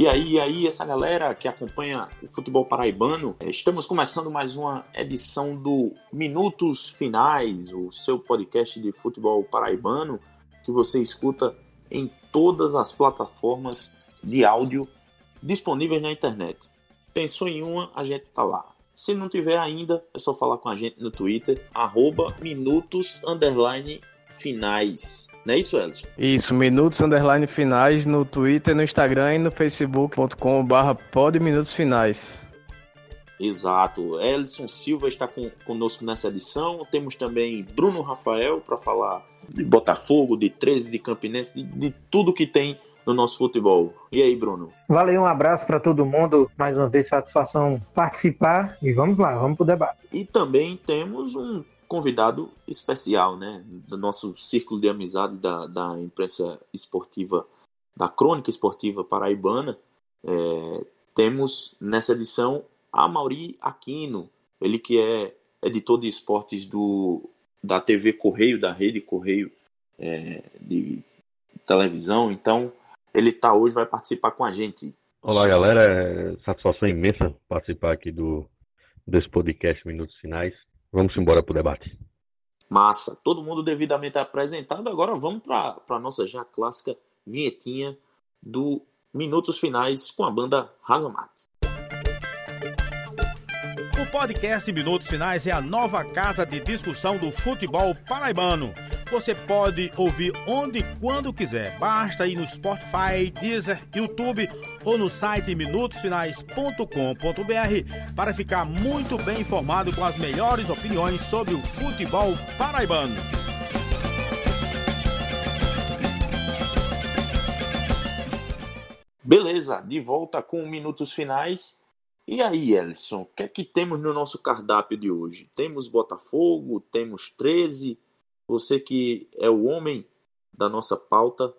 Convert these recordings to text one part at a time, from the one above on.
E aí, e aí, essa galera que acompanha o futebol paraibano, é, estamos começando mais uma edição do Minutos Finais, o seu podcast de futebol paraibano, que você escuta em todas as plataformas de áudio disponíveis na internet. Pensou em uma, a gente tá lá. Se não tiver ainda, é só falar com a gente no Twitter, arroba minutos finais. Não é isso, Elson? Isso, minutos underline finais no Twitter, no Instagram e no facebook.com barra minutos finais. Exato. Elson Silva está com, conosco nessa edição. Temos também Bruno Rafael para falar de Botafogo, de 13, de Campinense, de, de tudo que tem no nosso futebol. E aí, Bruno? Valeu, um abraço para todo mundo. Mais uma vez, satisfação participar. E vamos lá, vamos para o debate. E também temos um convidado especial, né, do nosso círculo de amizade da, da imprensa esportiva, da crônica esportiva paraibana. É, temos nessa edição a Mauri Aquino, ele que é editor de esportes do, da TV Correio, da rede Correio é, de televisão. Então, ele está hoje, vai participar com a gente. Olá, galera. É satisfação imensa participar aqui do, desse podcast Minutos Finais. Vamos embora para o debate. Massa. Todo mundo devidamente apresentado. Agora vamos para a nossa já clássica vinhetinha do Minutos Finais com a banda Razamat. O podcast Minutos Finais é a nova casa de discussão do futebol paraibano você pode ouvir onde e quando quiser. Basta ir no Spotify, Deezer, YouTube ou no site minutosfinais.com.br para ficar muito bem informado com as melhores opiniões sobre o futebol paraibano. Beleza, de volta com minutos finais. E aí, Ellison, o que é que temos no nosso cardápio de hoje? Temos Botafogo, temos 13, você que é o homem da nossa pauta,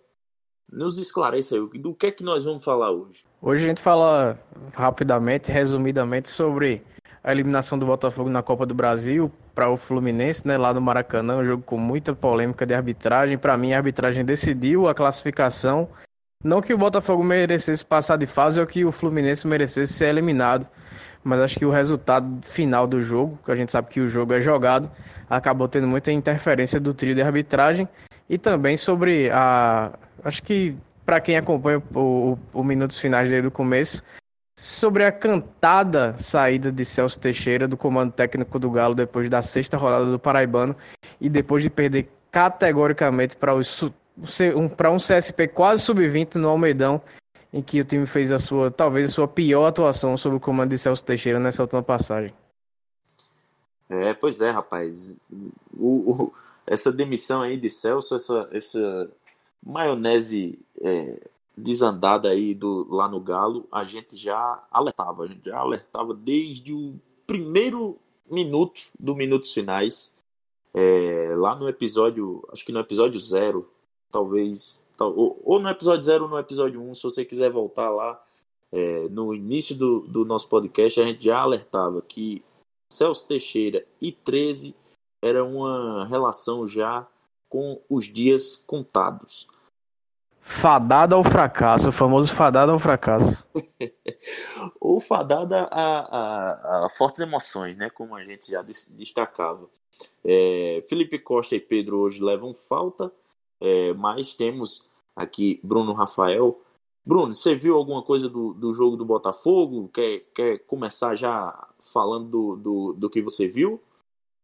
nos esclareça aí do que é que nós vamos falar hoje. Hoje a gente fala rapidamente, resumidamente, sobre a eliminação do Botafogo na Copa do Brasil para o Fluminense, né, lá no Maracanã, um jogo com muita polêmica de arbitragem. Para mim, a arbitragem decidiu a classificação. Não que o Botafogo merecesse passar de fase ou que o Fluminense merecesse ser eliminado, mas acho que o resultado final do jogo, que a gente sabe que o jogo é jogado, acabou tendo muita interferência do trio de arbitragem e também sobre a. Acho que para quem acompanha o, o, o, Minutos Finais desde o começo, sobre a cantada saída de Celso Teixeira do comando técnico do Galo depois da sexta rodada do Paraibano e depois de perder categoricamente para um, um CSP quase sub-20 no Almeidão, em que o time fez a sua, talvez a sua pior atuação sob o comando de Celso Teixeira nessa última passagem. É, pois é, rapaz. O, o, essa demissão aí de Celso, essa, essa maionese é, desandada aí do, lá no Galo, a gente já alertava, a gente já alertava desde o primeiro minuto do Minutos Finais. É, lá no episódio, acho que no episódio zero, talvez, ou, ou no episódio zero ou no episódio um, se você quiser voltar lá, é, no início do, do nosso podcast, a gente já alertava que Celso Teixeira e 13 era uma relação já com os dias contados. Fadada ao fracasso, o famoso fadada ao fracasso. Ou fadada a, a, a, fortes emoções, né? Como a gente já destacava. É, Felipe Costa e Pedro hoje levam falta, é, mas temos aqui Bruno Rafael Bruno, você viu alguma coisa do, do jogo do Botafogo? Quer, quer começar já falando do, do, do que você viu?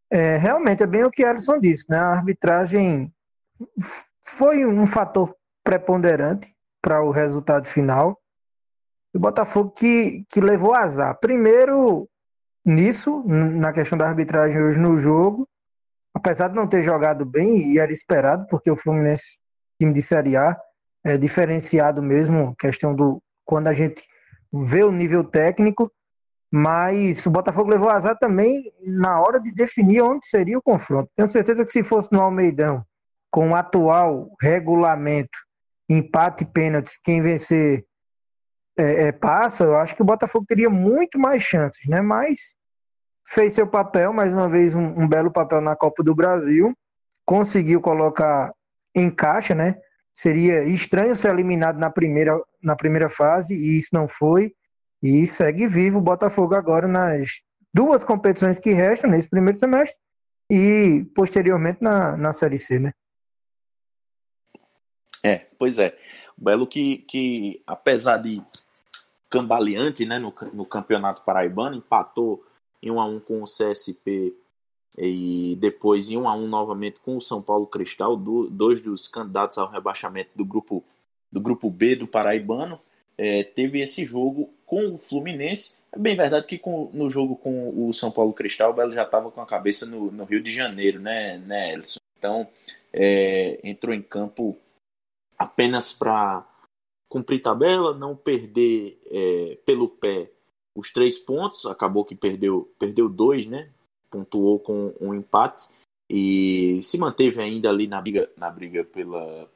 É, realmente é bem o que Alisson disse, né? A arbitragem foi um fator preponderante para o resultado final. O Botafogo que, que levou azar. Primeiro, nisso, na questão da arbitragem hoje no jogo, apesar de não ter jogado bem, e era esperado, porque o Fluminense, time de Série A, é, diferenciado mesmo, questão do quando a gente vê o nível técnico, mas o Botafogo levou azar também na hora de definir onde seria o confronto. Tenho certeza que se fosse no Almeidão, com o atual regulamento, empate e pênaltis, quem vencer é, é, passa, eu acho que o Botafogo teria muito mais chances, né? Mas fez seu papel, mais uma vez um, um belo papel na Copa do Brasil, conseguiu colocar em caixa, né? seria estranho ser eliminado na primeira, na primeira fase, e isso não foi. E segue vivo o Botafogo agora nas duas competições que restam, nesse primeiro semestre, e posteriormente na, na Série C, né? É, pois é. O Belo que, que apesar de cambaleante né, no, no Campeonato Paraibano, empatou em 1 a 1 com o CSP e depois em 1 a 1 novamente com o São Paulo Cristal, do, dois dos candidatos ao rebaixamento do grupo do grupo B do Paraibano. É, teve esse jogo com o Fluminense. É bem verdade que com, no jogo com o São Paulo Cristal, o Belo já estava com a cabeça no, no, Rio de Janeiro, né, né Elson? Então, é, entrou em campo apenas para cumprir tabela, não perder é, pelo pé os três pontos. Acabou que perdeu, perdeu dois, né? Pontuou com um empate e se manteve ainda ali na briga, na briga pela,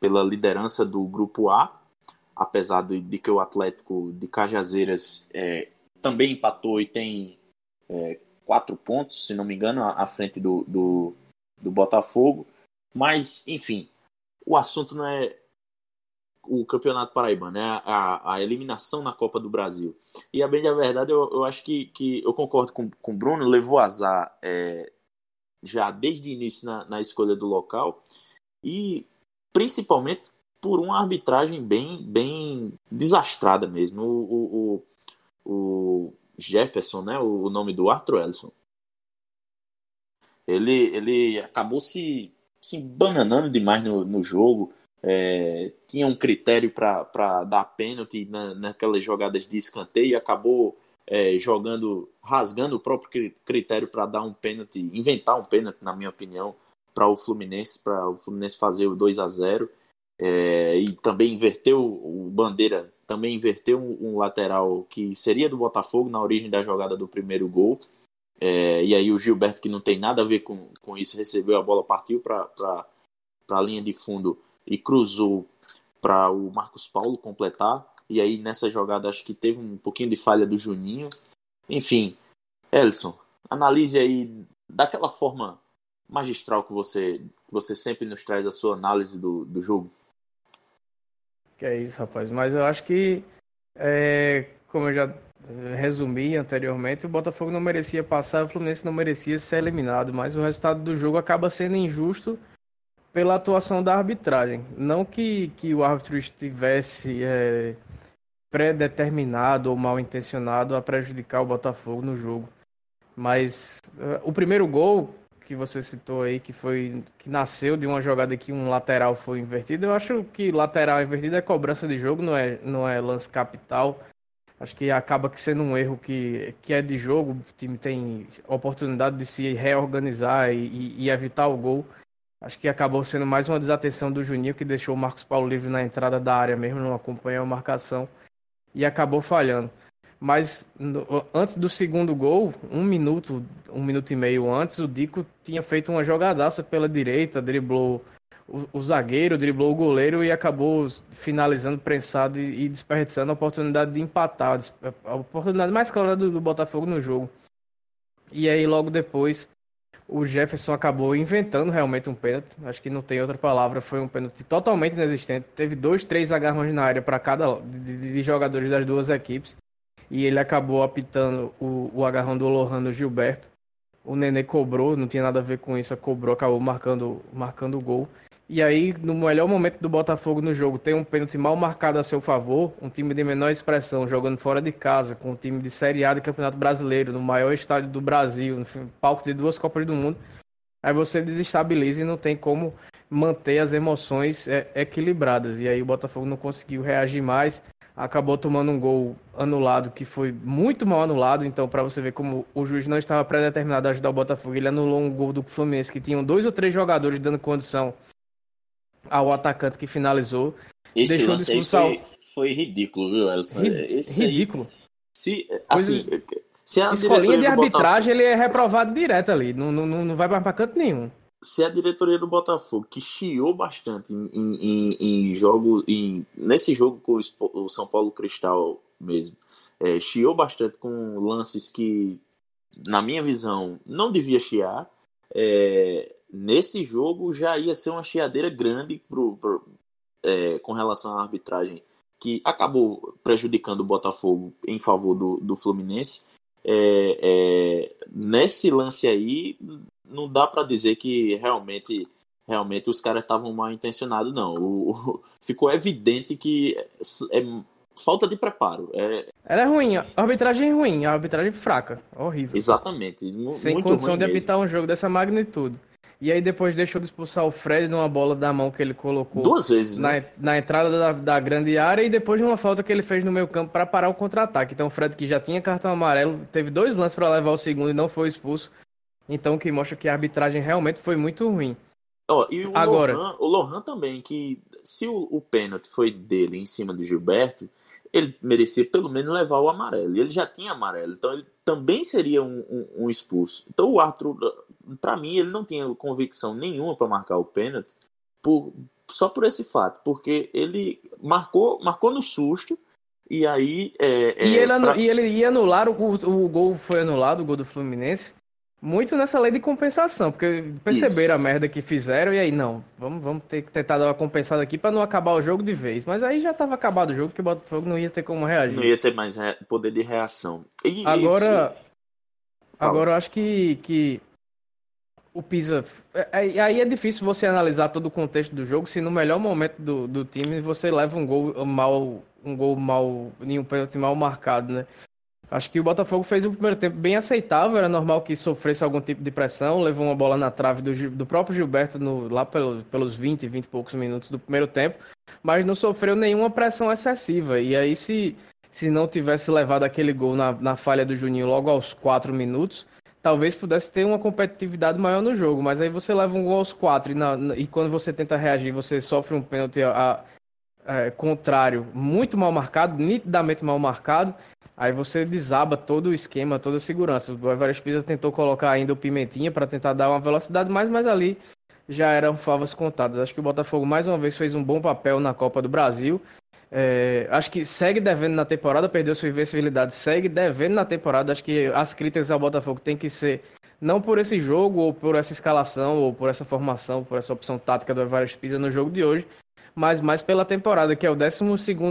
pela liderança do grupo A, apesar de, de que o Atlético de Cajazeiras é, também empatou e tem é, quatro pontos, se não me engano, à, frente do, do, do Botafogo. Mas, enfim, o assunto não é o Campeonato Paraibano, né? A, a, eliminação na Copa do Brasil. E a bem da verdade, eu, eu acho que, que eu concordo com, com o Bruno, levou azar é, já desde o início na, na escolha do local e principalmente por uma arbitragem bem, bem desastrada mesmo. O, o, o Jefferson, né? O, nome do Arthur Ellison. Ele, ele acabou se se bananando demais no, no jogo. É, tinha um critério para dar pênalti na, naquelas jogadas de escanteio e acabou é, jogando, rasgando o próprio critério para dar um pênalti, inventar um pênalti, na minha opinião, para o Fluminense, para o Fluminense fazer o 2 a 0 é, e também inverteu o Bandeira, também inverteu um, um, lateral que seria do Botafogo na origem da jogada do primeiro gol. É, e aí o Gilberto, que não tem nada a ver com, com isso, recebeu a bola, partiu para a linha de fundo e cruzou para o Marcos Paulo completar. E aí nessa jogada acho que teve um pouquinho de falha do Juninho. Enfim, Elson, analise aí daquela forma magistral que você, que você sempre nos traz a sua análise do, do jogo. Que é isso, rapaz. Mas eu acho que, é, como eu já resumi anteriormente, o Botafogo não merecia passar, o Fluminense não merecia ser eliminado, mas o resultado do jogo acaba sendo injusto pela atuação da arbitragem. Não que, que o árbitro estivesse é, predeterminado ou mal intencionado a prejudicar o Botafogo no jogo. Mas uh, o primeiro gol que você citou aí, que foi que nasceu de uma jogada que um lateral foi invertido, eu acho que lateral invertido é cobrança de jogo, não é, não é lance capital. Acho que acaba que sendo um erro que, que é de jogo, o time tem oportunidade de se reorganizar e, e evitar o gol. Acho que acabou sendo mais uma desatenção do Juninho, que deixou o Marcos Paulo livre na entrada da área mesmo, não acompanhou a marcação e acabou falhando. Mas no, antes do segundo gol, um minuto, um minuto e meio antes, o Dico tinha feito uma jogadaça pela direita, driblou o, o, zagueiro, driblou o goleiro e acabou finalizando prensado e, e, desperdiçando a oportunidade de empatar, a oportunidade mais clara do, do, Botafogo no jogo. E aí logo depois o Jefferson acabou inventando realmente um pênalti, acho que não tem outra palavra, foi um pênalti totalmente inexistente. Teve dois, três agarrões na área para cada de, de, jogadores das duas equipes e ele acabou apitando o, o agarrão do Lohano Gilberto. O Nenê cobrou, não tinha nada a ver com isso, cobrou, acabou marcando, marcando o gol. E aí, no melhor momento do Botafogo no jogo, tem um pênalti mal marcado a seu favor, um time de menor expressão, jogando fora de casa, com um time de Série A de Campeonato Brasileiro, no maior estádio do Brasil, no palco de duas Copas do Mundo. Aí você desestabiliza e não tem como manter as emoções é, equilibradas. E aí o Botafogo não conseguiu reagir mais, acabou tomando um gol anulado, que foi muito mal anulado. Então, para você ver como o juiz não estava predeterminado a ajudar o Botafogo, ele anulou um gol do Fluminense, que tinham dois ou três jogadores dando condição ao atacante que finalizou. Esse Deixou lance expulsar... aí foi, foi ridículo, viu, Elson? Esse ridículo. Aí, se, assim, se a escolinha de arbitragem, Botafogo... ele é reprovado direto ali. Não, não, não vai mais pra canto nenhum. Se a diretoria do Botafogo, que chiou bastante em, em, em jogo, em, nesse jogo com o São Paulo Cristal mesmo, é, chiou bastante com lances que, na minha visão, não devia chiar. É, nesse jogo já ia ser uma chiadeira grande pro, pro, é, com relação à arbitragem que acabou prejudicando o Botafogo em favor do, do Fluminense. É, é, nesse lance aí, não dá para dizer que realmente realmente os caras estavam mal intencionados, não. O, o, ficou evidente que é, é falta de preparo. É... Ela é ruim, a arbitragem é ruim, a arbitragem fraca, horrível. Exatamente. Sem condição de apitar um jogo dessa magnitude. E aí depois deixou de expulsar o Fred numa bola da mão que ele colocou. Duas vezes, na, né? na entrada da, da, grande área e depois de uma falta que ele fez no meio campo para parar o contra-ataque. Então o Fred que já tinha cartão amarelo, teve dois lances para levar o segundo e não foi expulso. Então que mostra que a arbitragem realmente foi muito ruim. Oh, e o Agora, Lohan, o Lohan também, que se o, o pênalti foi dele em cima de Gilberto, ele merecia pelo menos levar o amarelo. E ele já tinha amarelo, então ele também seria um, um, um expulso. Então o Arthur, para mim, ele não tinha convicção nenhuma para marcar o pênalti por, só por esse fato, porque ele marcou, marcou no susto. E aí. É, e, ele, pra... e ele ia anular, o, o gol foi anulado, o gol do Fluminense muito nessa lei de compensação, porque perceberam Isso. a merda que fizeram e aí, não, vamos, vamos ter que tentar dar uma compensada aqui para não acabar o jogo de vez. Mas aí já tava acabado o jogo, que o Botafogo não ia ter como reagir. Não ia ter mais poder de reação. E agora, isso... agora eu acho que, que o Pisa. É, é, aí é difícil você analisar todo o contexto do jogo se no melhor momento do, do time você leva um gol mal. Um gol mal. nenhum pênalti mal marcado, né? Acho que o Botafogo fez o primeiro tempo bem aceitável, era normal que sofresse algum tipo de pressão, levou uma bola na trave do, do próprio Gilberto no, lá pelos, pelos 20, 20 e poucos minutos do primeiro tempo, mas não sofreu nenhuma pressão excessiva. E aí, se, se não tivesse levado aquele gol na, na falha do Juninho logo aos 4 minutos, talvez pudesse ter uma competitividade maior no jogo. Mas aí você leva um gol aos 4 e, na, e quando você tenta reagir, você sofre um pênalti a, a, é, contrário muito mal marcado, nitidamente mal marcado Aí você desaba todo o esquema, toda a segurança. O Everest Pisa tentou colocar ainda o Pimentinha para tentar dar uma velocidade mais, mas ali já eram favas contadas. Acho que o Botafogo mais uma vez fez um bom papel na Copa do Brasil. É, acho que segue devendo na temporada, perdeu sua invencibilidade, segue devendo na temporada. Acho que as críticas ao Botafogo tem que ser não por esse jogo, ou por essa escalação, ou por essa formação, por essa opção tática do Everest Pisa no jogo de hoje, mas mais pela temporada, que é o 12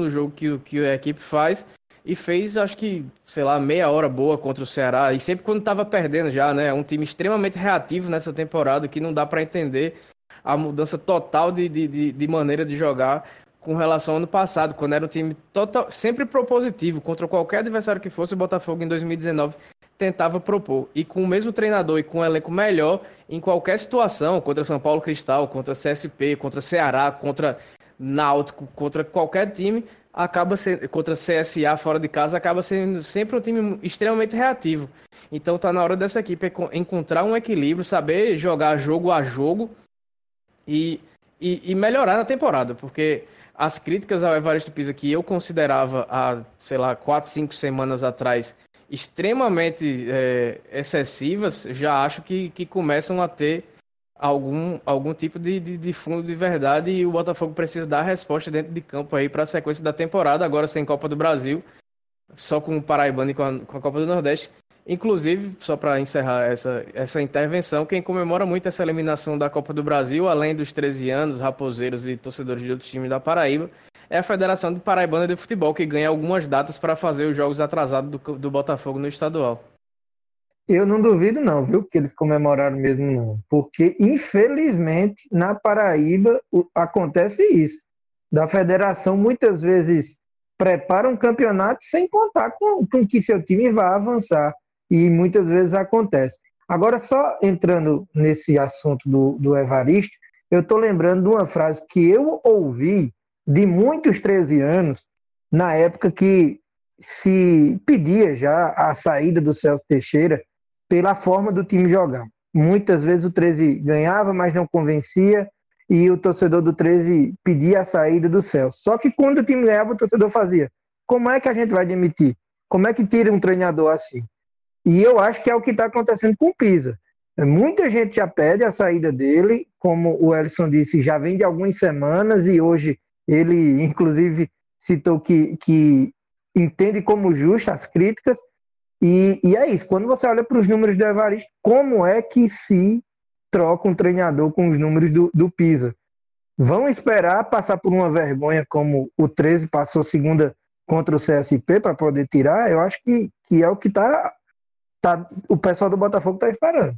jogo que, que a equipe faz e fez, acho que, sei lá, meia hora boa contra o Ceará. E sempre quando estava perdendo já, né? Um time extremamente reativo nessa temporada que não dá para entender a mudança total de, de, de, maneira de jogar com relação ao ano passado, quando era um time total, sempre propositivo contra qualquer adversário que fosse. O Botafogo em 2019 tentava propor. E com o mesmo treinador e com um elenco melhor em qualquer situação, contra São Paulo Cristal, contra CSP, contra Ceará, contra Náutico, contra qualquer time, acaba sendo, contra CSA fora de casa, acaba sendo sempre um time extremamente reativo. Então tá na hora dessa equipe encontrar um equilíbrio, saber jogar jogo a jogo e, e, e melhorar na temporada, porque as críticas ao Evaristo Pisa que eu considerava há, sei lá, quatro, cinco semanas atrás extremamente é, excessivas, já acho que, que começam a ter algum, algum tipo de, de, de, fundo de verdade e o Botafogo precisa dar resposta dentro de campo aí para a sequência da temporada, agora sem Copa do Brasil, só com o Paraibano e com a, com a Copa do Nordeste. Inclusive, só para encerrar essa, essa intervenção, quem comemora muito essa eliminação da Copa do Brasil, além dos 13 anos, raposeiros e torcedores de outros times da Paraíba, é a Federação de Paraibana de Futebol, que ganha algumas datas para fazer os jogos atrasados do, do Botafogo no estadual. Eu não duvido não, viu, que eles comemoraram mesmo não, porque infelizmente na Paraíba acontece isso. Da federação muitas vezes prepara um campeonato sem contar com, com que seu time vai avançar e muitas vezes acontece. Agora só entrando nesse assunto do, do Evaristo, eu estou lembrando de uma frase que eu ouvi de muitos 13 anos na época que se pedia já a saída do Celso Teixeira pela forma do time jogar. Muitas vezes o 13 ganhava, mas não convencia, e o torcedor do 13 pedia a saída do Celso. Só que quando o time ganhava, o torcedor fazia: como é que a gente vai demitir? Como é que tira um treinador assim? E eu acho que é o que está acontecendo com o Pisa. Muita gente já pede a saída dele, como o Elson disse, já vem de algumas semanas e hoje ele, inclusive, citou que, que entende como justa as críticas, e, e é isso. Quando você olha para os números do Evaristo, como é que se troca um treinador com os números do, do Pisa? vão esperar passar por uma vergonha como o 13 passou segunda contra o CSP para poder tirar, eu acho que, que é o que tá, tá, o pessoal do Botafogo está esperando.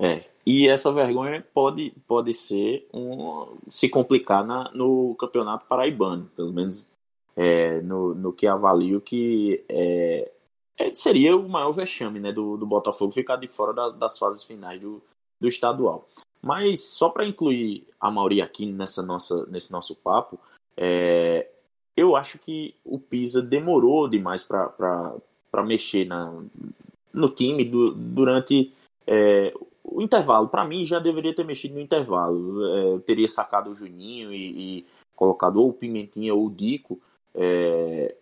É, e essa vergonha pode, pode ser um, se complicar na, no campeonato paraibano, pelo menos é, no, no que avalio que é, é, seria o maior vexame né, do, do Botafogo ficar de fora da, das fases finais do, do estadual. Mas só para incluir a Mauri aqui nessa nossa, nesse nosso papo, é, eu acho que o Pisa demorou demais para mexer na, no time do, durante é, o intervalo. Para mim, já deveria ter mexido no intervalo. É, eu teria sacado o Juninho e, e, colocado ou o Pimentinha ou o Dico. É,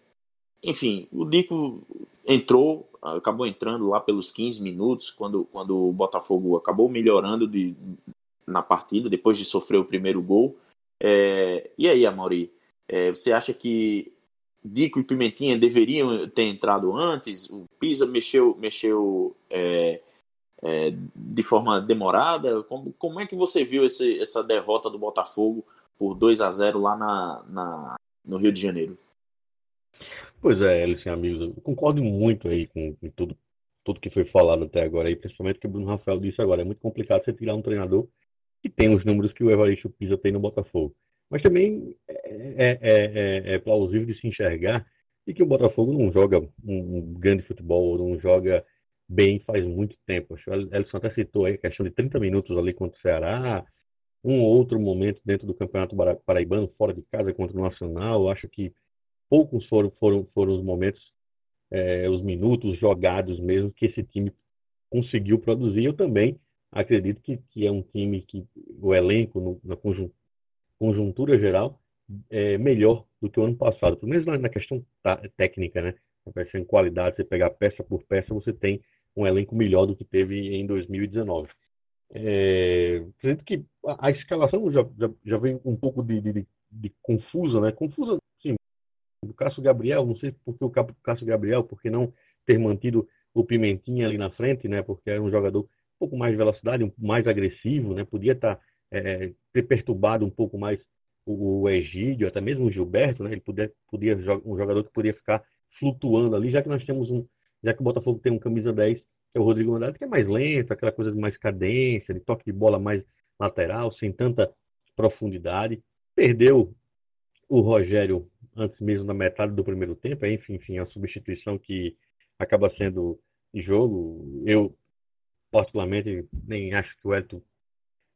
enfim, o Dico entrou, acabou entrando lá pelos 15 minutos, quando, quando o Botafogo acabou melhorando de, na partida, depois de sofrer o primeiro gol. É, e aí, Amaury, é, você acha que Dico e Pimentinha deveriam ter entrado antes? O Pisa mexeu, mexeu é, é, de forma demorada? Como, como é que você viu esse, essa derrota do Botafogo por 2 a 0 lá na, na, no Rio de Janeiro? Pois é, Alice, amigos, eu concordo muito aí com, com, tudo, tudo que foi falado até agora, aí, principalmente o que o Bruno Rafael disse agora. É muito complicado você tirar um treinador que tem os números que o Evaristo Pisa tem no Botafogo. Mas também é, é, é, é, plausível de se enxergar e que o Botafogo não joga um, grande futebol, não joga bem faz muito tempo. Acho que Elson até citou aí a questão de 30 minutos ali contra o Ceará, um outro momento dentro do Campeonato Paraibano, fora de casa contra o Nacional. Acho que poucos foram, foram, foram os momentos, é, os minutos jogados mesmo que esse time conseguiu produzir. Eu também acredito que, que é um time que o elenco, no, na conjuntura geral, é melhor do que o ano passado, pelo menos na, questão técnica, né? De qualidade, você pegar peça por peça, você tem um elenco melhor do que teve em 2019. É, que a, a escalação já, já, já, vem um pouco de, de, de confusa, né? Confusa, sim, do Cássio Gabriel, não sei por que o Cássio Gabriel, porque não ter mantido o Pimentinha ali na frente, né? Porque era um jogador um pouco mais de velocidade, um mais agressivo, né? Podia estar tá, é, ter perturbado um pouco mais o, Egídio, até mesmo o Gilberto, né? Ele podia, podia um jogador que poderia ficar flutuando ali, já que nós temos um, já que o Botafogo tem um camisa 10, que é o Rodrigo Andrade, que é mais lento, aquela coisa de mais cadência, de toque de bola mais lateral, sem tanta profundidade. Perdeu o Rogério antes mesmo da metade do primeiro tempo, enfim, enfim, a substituição que acaba sendo jogo. Eu, particularmente, nem acho que o Elton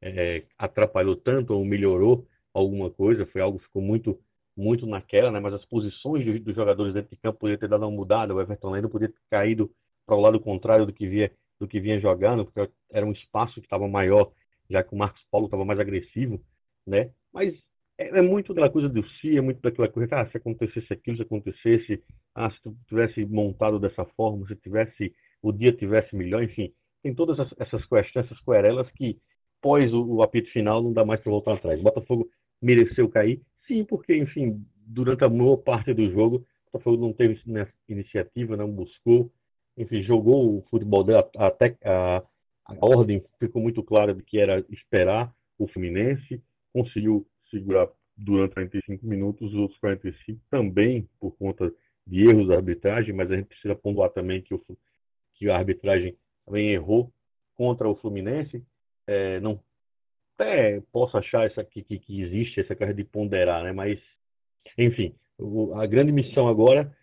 é, atrapalhou tanto ou melhorou alguma coisa, foi algo que ficou muito muito naquela, né? mas as posições dos, dos jogadores dentro de campo poderiam ter dado uma mudada, o Everton Leno poderia ter caído para o lado contrário do que via do que vinha jogando, porque era um espaço que estava maior, já que o Marcos Paulo estava mais agressivo, né? Mas é, é muito daquela coisa do si, é muito daquela coisa, ah, se acontecesse aquilo, se acontecesse, ah, se tu tivesse montado dessa forma, se tivesse o dia tivesse melhor, enfim, tem todas essas, essas questões, essas querelas que pós o, o apito final não dá mais para voltar atrás. O Botafogo mereceu cair, sim, porque, enfim, durante a maior parte do jogo, o Botafogo não teve iniciativa, não buscou, enfim, jogou o futebol dela até a, a ordem ficou muito clara de que era esperar o Fluminense, conseguiu segurar durante 45 minutos, os outros 45 também por conta de erros da arbitragem, mas a gente precisa pontuar também que, o, que a arbitragem também errou contra o Fluminense. É, não até posso achar essa, que, que, que existe essa coisa de ponderar, né? mas, enfim, a grande missão agora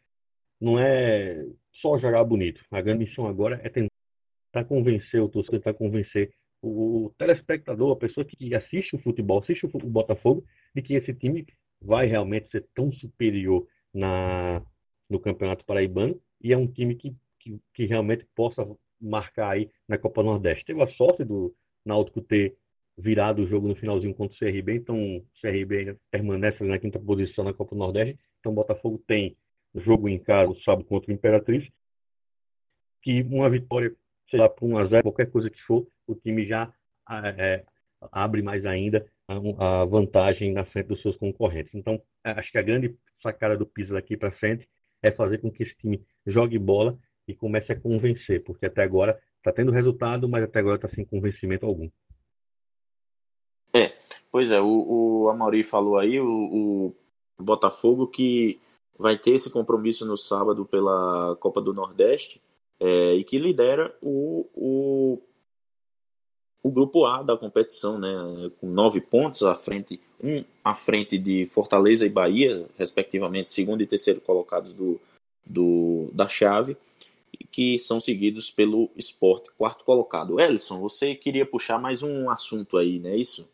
não é só jogar bonito. A grande missão agora é tentar convencer o torcedor, tentar convencer o telespectador, a pessoa que assiste o futebol, assiste o Botafogo, de que esse time vai realmente ser tão superior na, no Campeonato Paraibano e é um time que, que, que realmente possa marcar aí na Copa Nordeste. Teve a sorte do Náutico ter virado o jogo no finalzinho contra o CRB, então o CRB permanece na quinta posição na Copa Nordeste, então o Botafogo tem jogo em casa, sábado contra o Imperatriz, que uma vitória, sei lá, por 1 a 0 qualquer coisa que for, o time já é, abre mais ainda a, a, vantagem na frente dos seus concorrentes. Então, acho que a grande sacada do Pisa daqui para frente é fazer com que esse time jogue bola e comece a convencer, porque até agora está tendo resultado, mas até agora está sem convencimento algum. É, pois é, o, o falou aí, o, o Botafogo que vai ter esse compromisso no sábado pela Copa do Nordeste é, e que lidera o, o, o grupo A da competição, né, com nove pontos à frente, um à frente de Fortaleza e Bahia, respectivamente, segundo e terceiro colocados do, do, da chave, que são seguidos pelo esporte, quarto colocado. Ellison, você queria puxar mais um assunto aí, não é isso?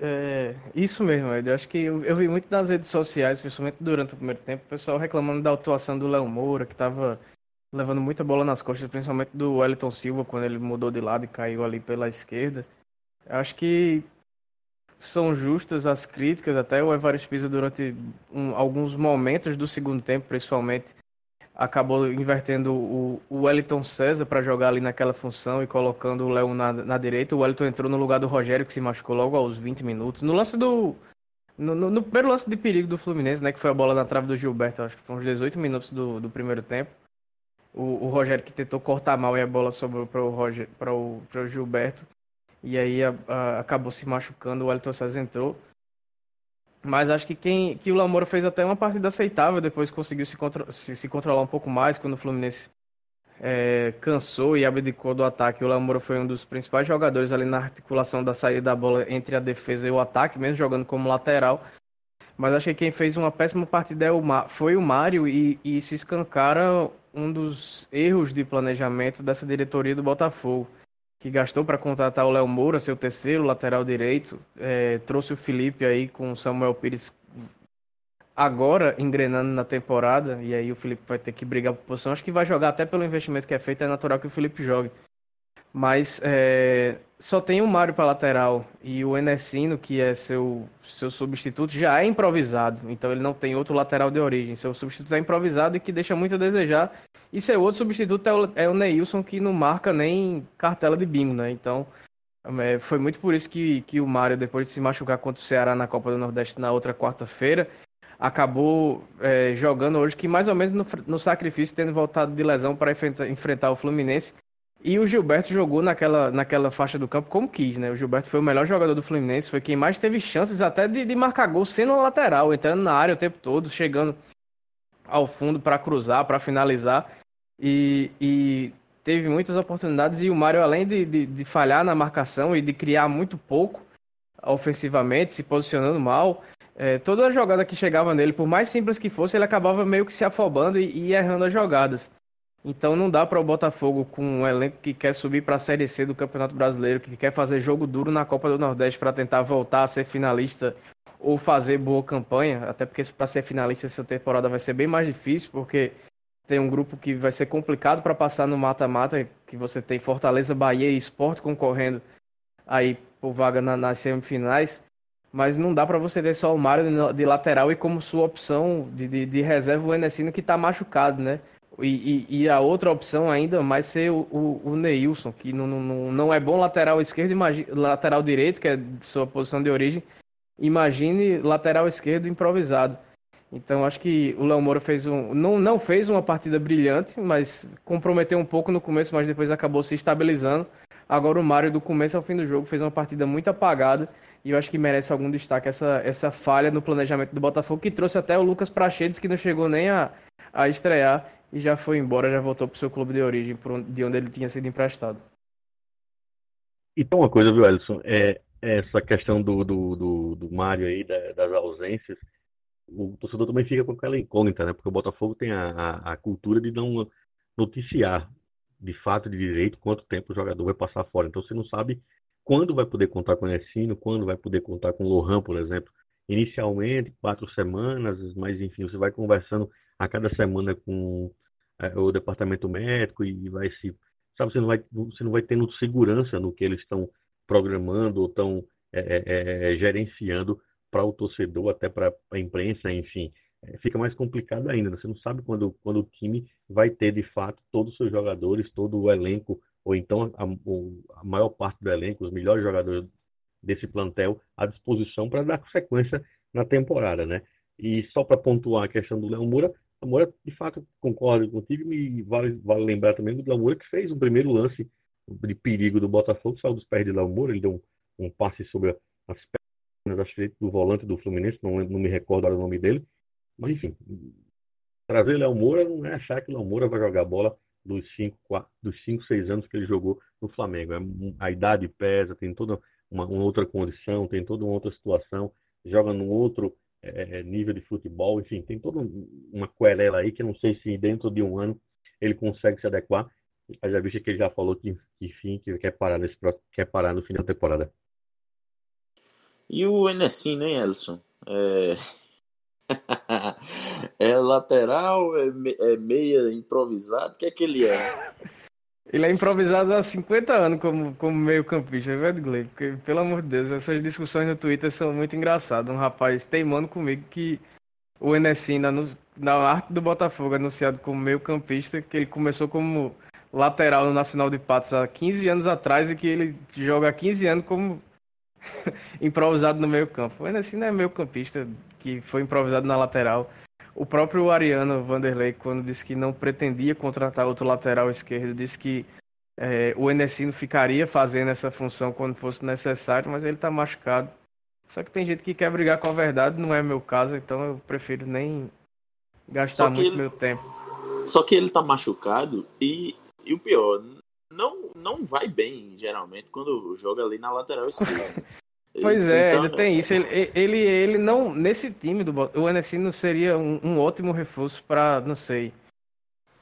É, isso mesmo, Ed. Eu acho que eu, eu, vi muito nas redes sociais, principalmente durante o primeiro tempo, o pessoal reclamando da atuação do Léo Moura, que estava levando muita bola nas costas, principalmente do Wellington Silva, quando ele mudou de lado e caiu ali pela esquerda. Eu acho que são justas as críticas, até o Evaristo Pisa durante um, alguns momentos do segundo tempo, principalmente, acabou invertendo o, o Wellington César para jogar ali naquela função e colocando o Léo na, na direita. O Wellington entrou no lugar do Rogério, que se machucou logo aos 20 minutos. No lance do. No, no, no primeiro lance de perigo do Fluminense, né? Que foi a bola na trave do Gilberto, acho que foi uns 18 minutos do, do primeiro tempo. O, o Rogério que tentou cortar mal e a bola sobrou para o para o Gilberto. E aí a, a, acabou se machucando, o Wellington César entrou. Mas acho que quem que o Lamoro fez até uma partida aceitável, depois conseguiu se, contra, se, se controlar um pouco mais quando o Fluminense é, cansou e abdicou do ataque. O Lamoro foi um dos principais jogadores ali na articulação da saída da bola entre a defesa e o ataque, mesmo jogando como lateral. Mas acho que quem fez uma péssima partida é o foi o Mário e, e isso escancara um dos erros de planejamento dessa diretoria do Botafogo que gastou para contratar o Léo Moura, seu terceiro lateral direito, é, trouxe o Felipe aí com o Samuel Pires agora engrenando na temporada, e aí o Felipe vai ter que brigar por posição. Acho que vai jogar até pelo investimento que é feito, é natural que o Felipe jogue. Mas é, só tem o Mário para lateral e o Enesino, que é seu, seu substituto, já é improvisado. Então ele não tem outro lateral de origem. Seu substituto é improvisado e que deixa muito a desejar. E seu outro substituto é o, é o Neilson, que não marca nem cartela de bingo, né? Então, é, foi muito por isso que, que o Mário, depois de se machucar contra o Ceará na Copa do Nordeste na outra quarta-feira, acabou é, jogando hoje, que mais ou menos no, no sacrifício, tendo voltado de lesão para enfrentar, enfrentar o Fluminense. E o Gilberto jogou naquela, naquela faixa do campo como quis, né? O Gilberto foi o melhor jogador do Fluminense, foi quem mais teve chances até de, de marcar gol sendo lateral, entrando na área o tempo todo, chegando ao fundo para cruzar, para finalizar. E, e, teve muitas oportunidades e o Mário, além de, de, de, falhar na marcação e de criar muito pouco ofensivamente, se posicionando mal, é, toda a jogada que chegava nele, por mais simples que fosse, ele acabava meio que se afobando e, e errando as jogadas. Então não dá para o Botafogo, com um elenco que quer subir para a Série C do Campeonato Brasileiro, que quer fazer jogo duro na Copa do Nordeste para tentar voltar a ser finalista ou fazer boa campanha, até porque para ser finalista essa temporada vai ser bem mais difícil, porque tem um grupo que vai ser complicado para passar no mata-mata, que você tem Fortaleza, Bahia e Sport concorrendo aí por vaga na, nas semifinais. Mas não dá para você ter só o Mário de lateral e como sua opção de, de, de reserva o Enesino que está machucado, né? E, e, e, a outra opção ainda mais ser o, o, o Neilson, que não, não, não é bom lateral esquerdo, imagine, lateral direito, que é sua posição de origem. Imagine lateral esquerdo improvisado. Então acho que o Léo Moura fez um. Não, não fez uma partida brilhante, mas comprometeu um pouco no começo, mas depois acabou se estabilizando. Agora o Mário, do começo ao fim do jogo, fez uma partida muito apagada. E eu acho que merece algum destaque essa, essa falha no planejamento do Botafogo, que trouxe até o Lucas Prachedes, que não chegou nem a, a estrear e já foi embora, já voltou para o seu clube de origem, de onde ele tinha sido emprestado. Então, uma coisa, viu, Alisson? É, essa questão do, do, do, do Mário aí, da, das ausências o torcedor também fica com aquela incógnita, né? Porque o Botafogo tem a, a, a, cultura de não noticiar de fato de direito quanto tempo o jogador vai passar fora. Então você não sabe quando vai poder contar com o Nessino, quando vai poder contar com o Lohan, por exemplo. Inicialmente, quatro semanas, mas enfim, você vai conversando a cada semana com é, o departamento médico e vai se. Sabe, você não vai, você não vai tendo segurança no que eles estão programando ou estão é, é, é gerenciando para o torcedor, até para a imprensa, enfim, é, fica mais complicado ainda. Você não sabe quando, quando o time vai ter, de fato, todos os seus jogadores, todo o elenco, ou então a, a maior parte do elenco, os melhores jogadores desse plantel à disposição para dar sequência na temporada, né? E só para pontuar a questão do Léo Moura, Moura, de fato, concordo contigo e vale, vale lembrar também do Léo Moura que fez o primeiro lance de perigo do Botafogo, saiu dos pés de Léo Moura, ele deu um um passe sobre as pernas, do volante do Fluminense, não, não me recordo o nome dele. Mas enfim, trazer Léo Moura não é achar que Léo Moura vai jogar bola dos 5, dos cinco, 6 anos que ele jogou no Flamengo. É a idade pesa, tem toda uma, uma outra condição, tem toda uma outra situação, joga num outro é, nível de futebol, enfim, tem toda uma querela aí que não sei se dentro de um ano ele consegue se adequar. Já visto que ele já falou que, enfim, que quer parar, nesse, quer parar no fim da temporada. E o Enessim, né, Elson? É... é lateral, é, é meia improvisado? O que é que ele é? Ele é improvisado há 50 anos como, como meio-campista, é verdade, Gley? Porque, pelo amor de Deus, essas discussões no Twitter são muito engraçadas. Um rapaz teimando comigo que o Enessim, na, na arte do Botafogo, anunciado como meio-campista, que ele começou como lateral no Nacional de Patos há 15 anos atrás e que ele joga há 15 anos como improvisado no meio-campo. O Enessim não é meio-campista que foi improvisado na lateral. O próprio Ariano Vanderlei, quando disse que não pretendia contratar outro lateral esquerdo, disse que é, o Enesino ficaria fazendo essa função quando fosse necessário, mas ele está machucado. Só que tem gente que quer brigar com a verdade, não é meu caso, então eu prefiro nem gastar muito ele... meu tempo. Só que ele está machucado e, e o pior, não, não vai bem, geralmente, quando joga ali na lateral esquerda. Pois é, então... ainda tem isso. Ele, ele, ele não. Nesse time do o Enesino seria um, um ótimo reforço para, não sei.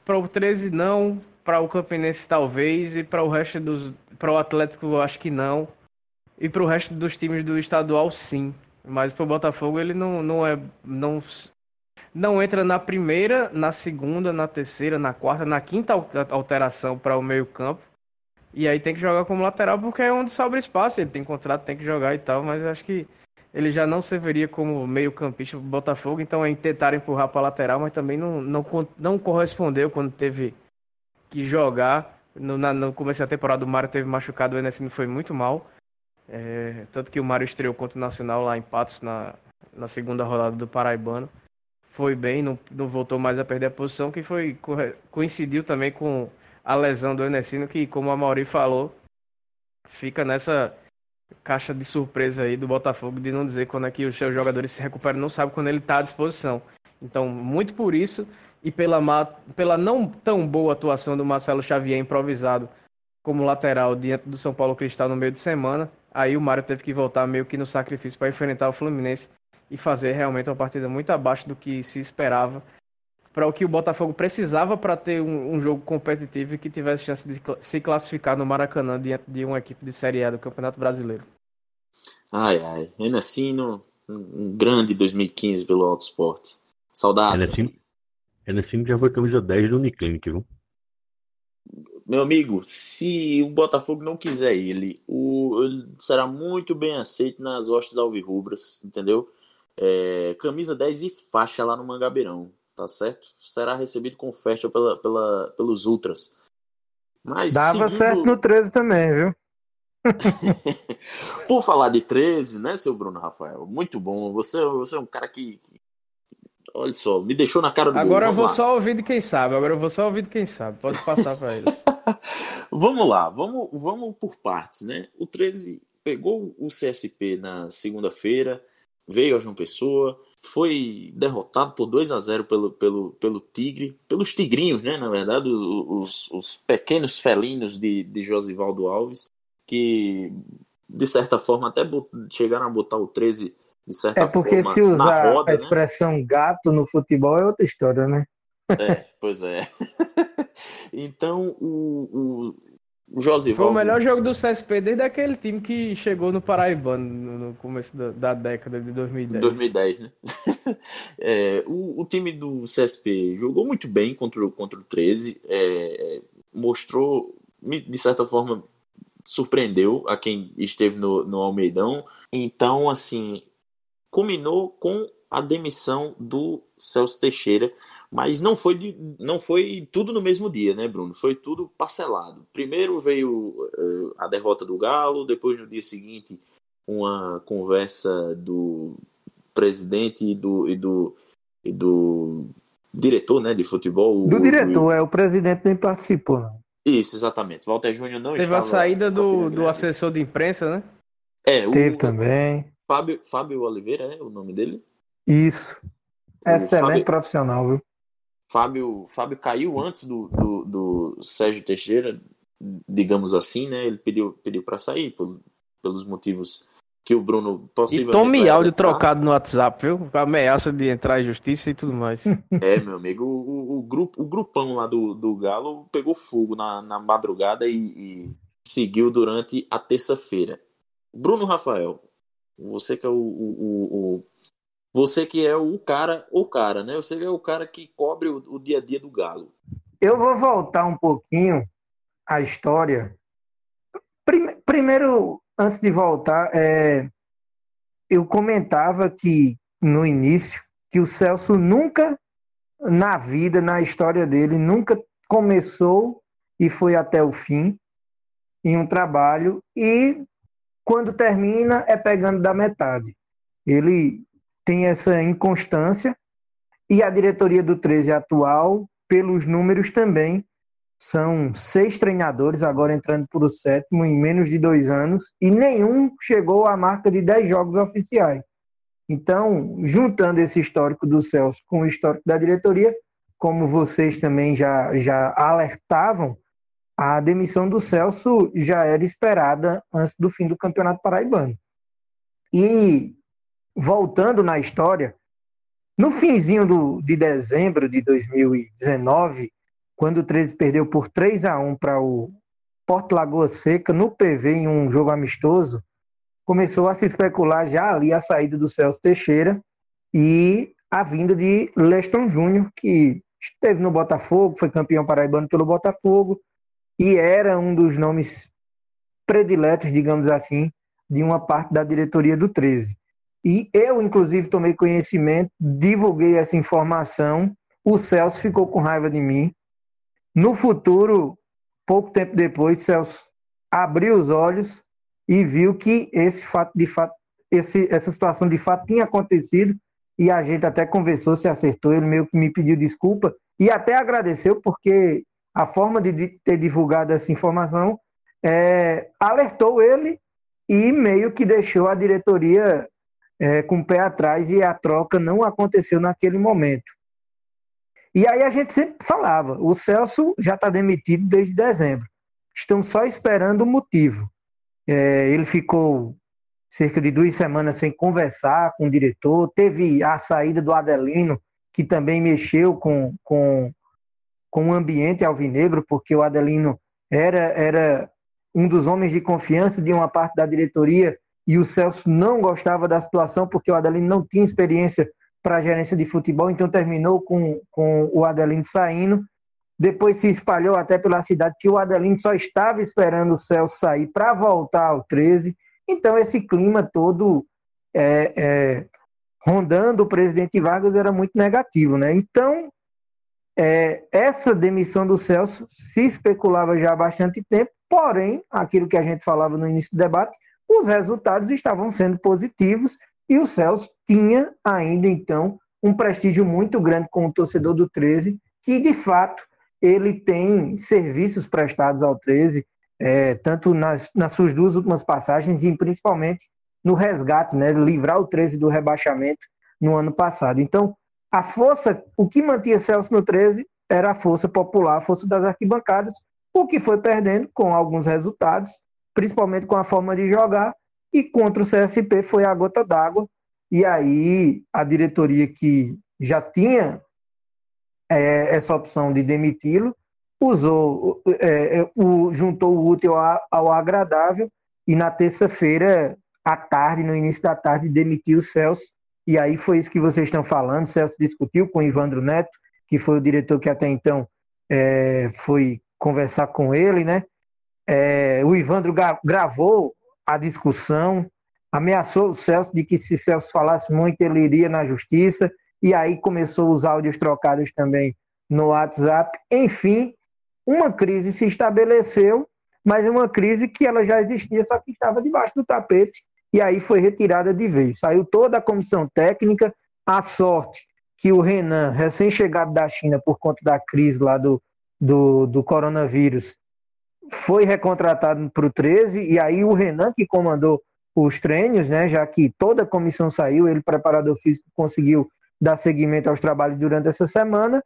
Para o 13 não, para o Campinense talvez, e para o resto dos. Para o Atlético eu acho que não. E para o resto dos times do estadual sim. Mas para o Botafogo ele não, não é. Não, não entra na primeira, na segunda, na terceira, na quarta, na quinta alteração para o meio-campo. E aí tem que jogar como lateral porque é onde sobra espaço. Ele tem contrato, tem que jogar e tal, mas acho que ele já não serviria como meio-campista do Botafogo, então é tentar empurrar para lateral, mas também não, não, não correspondeu quando teve que jogar. No, na, no começo da temporada o Mário teve machucado, o Enesino foi muito mal. É, tanto que o Mário estreou contra o Nacional lá em Patos na, na segunda rodada do Paraibano. Foi bem, não, não voltou mais a perder a posição, que foi coincidiu também com a lesão do Enesino, que, como a Mauri falou, fica nessa caixa de surpresa aí do Botafogo de não dizer quando é que os seus jogadores se recuperam, não sabe quando ele está à disposição. Então, muito por isso e pela, pela não tão boa atuação do Marcelo Xavier improvisado como lateral diante do São Paulo Cristal no meio de semana, aí o Mário teve que voltar meio que no sacrifício para enfrentar o Fluminense e fazer realmente uma partida muito abaixo do que se esperava para o que o Botafogo precisava para ter um, um, jogo competitivo e que tivesse chance de se classificar no Maracanã diante de uma equipe de Série A do Campeonato Brasileiro. Ai, ai. Ainda assim, no, um grande 2015 pelo Auto Esporte. Saudades. Ainda assim, já foi camisa 10 do Uniclinic, viu? Meu amigo, se o Botafogo não quiser ele, o, ele será muito bem aceito nas hostes alvirrubras, entendeu? É, camisa 10 e faixa lá no Mangabeirão tá certo? Será recebido com festa pela, pela, pelos Ultras. Mas Dava seguindo... certo no 13 também, viu? Por falar de 13, né, seu Bruno Rafael? Muito bom. Você, você é um cara que, que... Olha só, me deixou na cara do Agora eu vou lá. só ouvir de quem sabe. Agora eu vou só ouvir de quem sabe. Pode passar para ele. vamos lá, vamos, vamos por partes, né? O 13 pegou o CSP na segunda-feira, veio a João Pessoa, foi derrotado por 2 a 0 pelo, pelo, pelo Tigre, pelos Tigrinhos, né? Na verdade, os, os pequenos felinos de, de Josivaldo Alves, que de certa forma até chegaram a botar o 13 de certa é porque forma se usar roda, a né? expressão né? gato no futebol é outra história, né? É, pois é. então o, o, o Josivaldo... Foi o melhor jogo do CSP desde aquele time que chegou no Paraibano no começo da, da década de 2010. 2010, né? é, o, o, time do CSP jogou muito bem contra, o, contra o 13, é, mostrou, de certa forma, surpreendeu a quem esteve no, no Almeidão. Então, assim, culminou com a demissão do Celso Teixeira, mas não foi, de, não foi tudo no mesmo dia, né, Bruno? Foi tudo parcelado. Primeiro veio uh, a derrota do Galo, depois no dia seguinte uma conversa do presidente e do, e do, e do diretor né, de futebol. Do o, diretor, o... é, o presidente nem participou. Não. Isso, exatamente. Walter Júnior não Teve estava... a saída do, do assessor de imprensa, né? É, Teve também. Fábio, Fábio Oliveira é o nome dele? Isso. Excelente Fábio, profissional, viu? Fábio, Fábio caiu antes do, do, do Sérgio Teixeira, digamos assim, né? Ele pediu, pediu para sair por, pelos motivos que o Bruno possivelmente. E tome áudio trocado no WhatsApp, viu? Com ameaça de entrar em justiça e tudo mais. É, meu amigo, o, o, grupo, o grupão lá do, do Galo pegou fogo na, na madrugada e, e seguiu durante a terça-feira. Bruno Rafael, você que é o, o, o, você que é o cara, o cara, né? Você é o cara que cobre o, o dia a dia do Galo. Eu vou voltar um pouquinho à história. Prime, primeiro, antes de voltar, é, eu comentava que no início que o Celso nunca na vida, na história dele, nunca começou e foi até o fim em um trabalho e quando termina é pegando da metade. Ele tem essa inconstância e a diretoria do 13 atual, pelos números também, são seis treinadores, agora entrando por o sétimo, em menos de dois anos, e nenhum chegou à marca de dez jogos oficiais. Então, juntando esse histórico do Celso com o histórico da diretoria, como vocês também já, já alertavam, a demissão do Celso já era esperada antes do fim do Campeonato Paraibano. E, voltando na história, no finzinho do, de dezembro de 2019, quando o 13 perdeu por 3 a 1 para o Porto Lagoa Seca no PV em um jogo amistoso, começou a se especular já ali a saída do Celso Teixeira e a vinda de Leston Júnior, que esteve no Botafogo, foi campeão paraibano pelo Botafogo e era um dos nomes prediletos, digamos assim, de uma parte da diretoria do 13. E eu, inclusive, tomei conhecimento, divulguei essa informação. O Celso ficou com raiva de mim, no futuro, pouco tempo depois, Celso abriu os olhos e viu que esse fato de fato, esse, essa situação de fato tinha acontecido e a gente até conversou, se acertou, ele meio que me pediu desculpa e até agradeceu porque a forma de ter divulgado essa informação é, alertou ele e meio que deixou a diretoria é, com o pé atrás e a troca não aconteceu naquele momento. E aí a gente sempre falava: o Celso já está demitido desde dezembro. Estão só esperando o motivo. É, ele ficou cerca de duas semanas sem conversar com o diretor. Teve a saída do Adelino, que também mexeu com, com, com o ambiente alvinegro, porque o Adelino era, era um dos homens de confiança de uma parte da diretoria e o Celso não gostava da situação porque o Adelino não tinha experiência para gerência de futebol, então terminou com, com o Adelino saindo. Depois se espalhou até pela cidade que o Adelino só estava esperando o Celso sair para voltar ao 13. Então, esse clima todo é, é, rondando o presidente Vargas era muito negativo. Né? Então, é, essa demissão do Celso se especulava já há bastante tempo, porém, aquilo que a gente falava no início do debate, os resultados estavam sendo positivos e o Celso tinha ainda então um prestígio muito grande com o torcedor do 13, que de fato ele tem serviços prestados ao 13, é, tanto nas, nas suas duas últimas passagens e principalmente no resgate, né, livrar o 13 do rebaixamento no ano passado. Então, a força, o que mantinha Celso no 13 era a força popular, a força das arquibancadas, o que foi perdendo com alguns resultados, principalmente com a forma de jogar, e contra o CSP foi a gota d'água. E aí a diretoria que já tinha é, essa opção de demiti-lo usou, é, é o, juntou o útil ao agradável e na terça-feira à tarde, no início da tarde, demitiu o Celso. E aí foi isso que vocês estão falando. O Celso discutiu com o Ivandro Neto, que foi o diretor que até então é, foi conversar com ele, né? É, o Ivandro gravou a discussão, ameaçou o Celso de que se Celso falasse muito ele iria na justiça, e aí começou os áudios trocados também no WhatsApp. Enfim, uma crise se estabeleceu, mas uma crise que ela já existia, só que estava debaixo do tapete, e aí foi retirada de vez. Saiu toda a comissão técnica, a sorte que o Renan, recém-chegado da China por conta da crise lá do, do, do coronavírus, foi recontratado para o 13, e aí o Renan, que comandou os treinos, né? Já que toda a comissão saiu, ele, preparador físico, conseguiu dar seguimento aos trabalhos durante essa semana.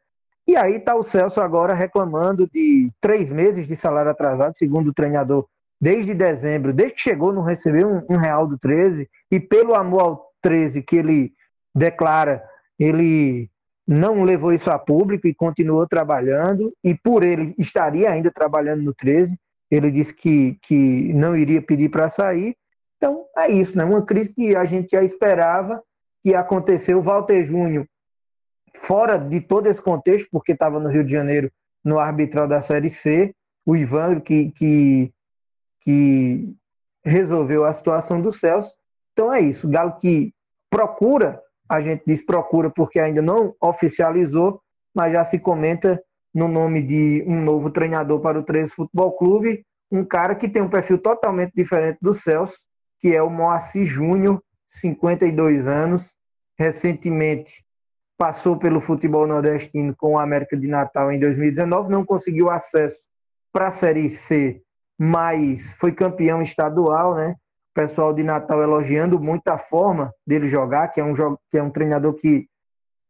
E aí está o Celso agora reclamando de três meses de salário atrasado, segundo o treinador, desde dezembro, desde que chegou, não recebeu um, um real do 13, e pelo amor ao 13 que ele declara, ele não levou isso a público e continuou trabalhando, e por ele estaria ainda trabalhando no 13, ele disse que, que não iria pedir para sair. Então é isso, né? Uma crise que a gente já esperava que aconteceu. O Walter Júnior fora de todo esse contexto, porque estava no Rio de Janeiro no arbitral da Série C, o Ivandro que, que, que resolveu a situação do Celso. Então é isso, o Galo que procura, a gente diz procura porque ainda não oficializou, mas já se comenta no nome de um novo treinador para o 13 Futebol Clube, um cara que tem um perfil totalmente diferente do Celso, que é o Moacir Júnior, 52 anos, recentemente passou pelo futebol nordestino com o América de Natal em 2019, não conseguiu acesso para a Série C, mas foi campeão estadual, né? Pessoal de Natal elogiando muito a forma dele jogar, que é um, que é um treinador que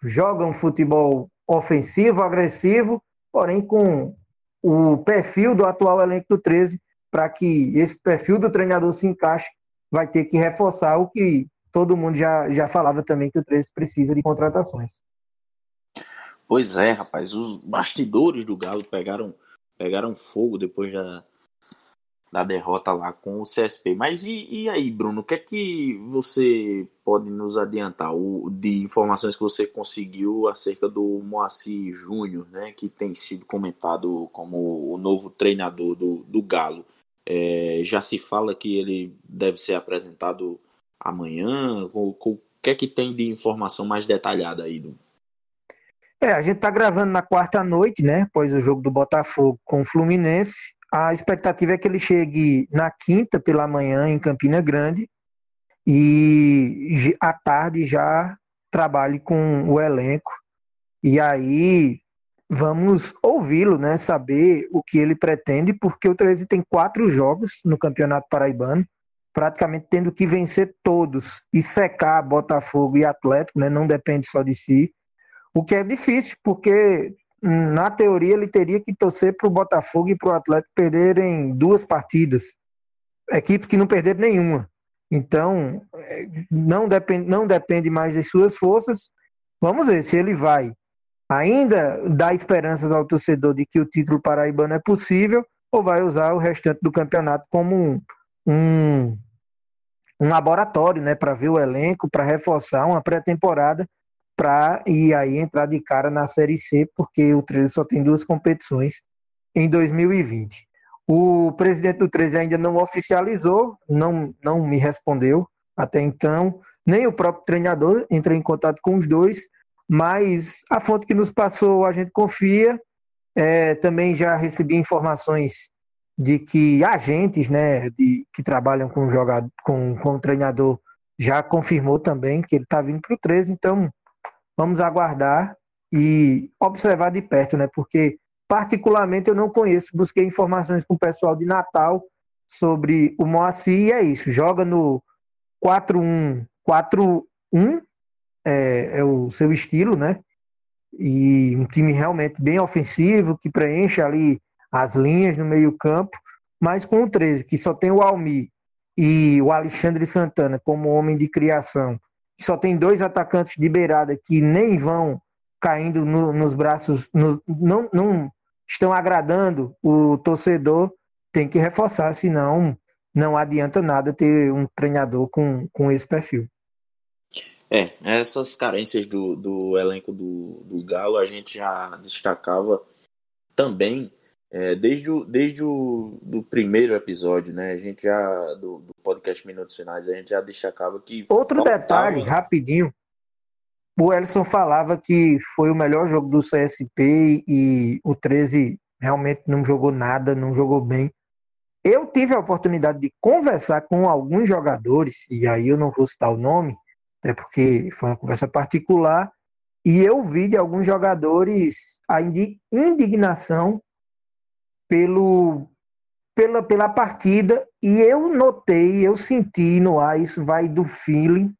joga um futebol ofensivo, agressivo, porém com o perfil do atual elenco do 13, para que esse perfil do treinador se encaixe, vai ter que reforçar o que todo mundo já, já falava também que o 13 precisa de contratações. Pois é, rapaz, os bastidores do Galo pegaram, pegaram fogo depois da, da derrota lá com o CSP. Mas e, e aí, Bruno, o que é que você pode nos adiantar o, de informações que você conseguiu acerca do Moacir Júnior, né, que tem sido comentado como o novo treinador do, do Galo? É, já se fala que ele deve ser apresentado amanhã? O, o que é que tem de informação mais detalhada aí? Do... É, a gente tá gravando na quarta noite, né? Após o jogo do Botafogo com o Fluminense. A expectativa é que ele chegue na quinta pela manhã em Campina Grande e à tarde já trabalhe com o elenco. E aí vamos ouvi-lo, né? Saber o que ele pretende, porque o 13 tem quatro jogos no Campeonato Paraibano praticamente tendo que vencer todos e secar Botafogo e Atlético, né? não depende só de si, o que é difícil, porque na teoria ele teria que torcer para o Botafogo e para o Atlético perderem duas partidas, equipes que não perderam nenhuma. Então, é, não depende, não depende mais das suas forças. Vamos ver se ele vai ainda dar esperanças ao torcedor de que o título paraibano é possível ou vai usar o restante do campeonato como um, um um laboratório, né, para ver o elenco, para reforçar uma pré-temporada, para ir aí entrar de cara na Série C, porque o 13 só tem duas competições em 2020. O presidente do 13 ainda não oficializou, não, não me respondeu até então, nem o próprio treinador entrou em contato com os dois, mas a fonte que nos passou a gente confia. É, também já recebi informações de que agentes né, de, que trabalham com o, jogador, com, com o treinador já confirmou também que ele está vindo para o 13, então vamos aguardar e observar de perto, né? Porque particularmente eu não conheço, busquei informações com o pessoal de Natal sobre o Moacir e é isso, joga no 4-1, 4-1 é, é o seu estilo, né? E um time realmente bem ofensivo, que preenche ali as linhas no meio-campo, mas com o 13, que só tem o Almi e o Alexandre Santana como homem de criação, só tem dois atacantes de beirada que nem vão caindo no, nos braços, no, não, não estão agradando o torcedor, tem que reforçar, senão não adianta nada ter um treinador com, com esse perfil. É, essas carências do, do elenco do, do Galo a gente já destacava também é, desde o, desde o do primeiro episódio, né? A gente já, do, do podcast Minutos Finais, a gente já destacava que. Outro faltava... detalhe, rapidinho. O Elson falava que foi o melhor jogo do CSP e o 13 realmente não jogou nada, não jogou bem. Eu tive a oportunidade de conversar com alguns jogadores, e aí eu não vou citar o nome, até porque foi uma conversa particular, e eu vi de alguns jogadores a indignação pelo, pela, pela partida e eu notei, eu senti no ar, isso vai do feeling,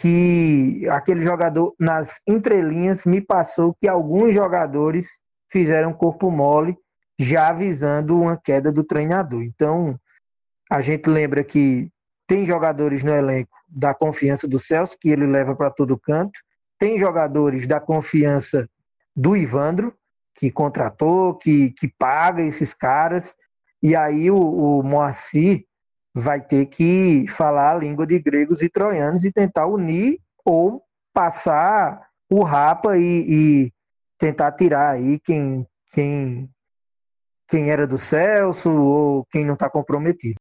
que aquele jogador, nas entrelinhas, me passou que alguns jogadores fizeram corpo mole, já avisando uma queda do treinador. Então, a gente lembra que tem jogadores no elenco da confiança do Celso, que ele leva para todo canto, tem jogadores da confiança do Ivandro, que contratou, que, que paga esses caras, e aí o, o Moacir vai ter que falar a língua de gregos e troianos e tentar unir ou passar o rapa e, e tentar tirar aí quem, quem, quem era do Celso ou quem não está comprometido.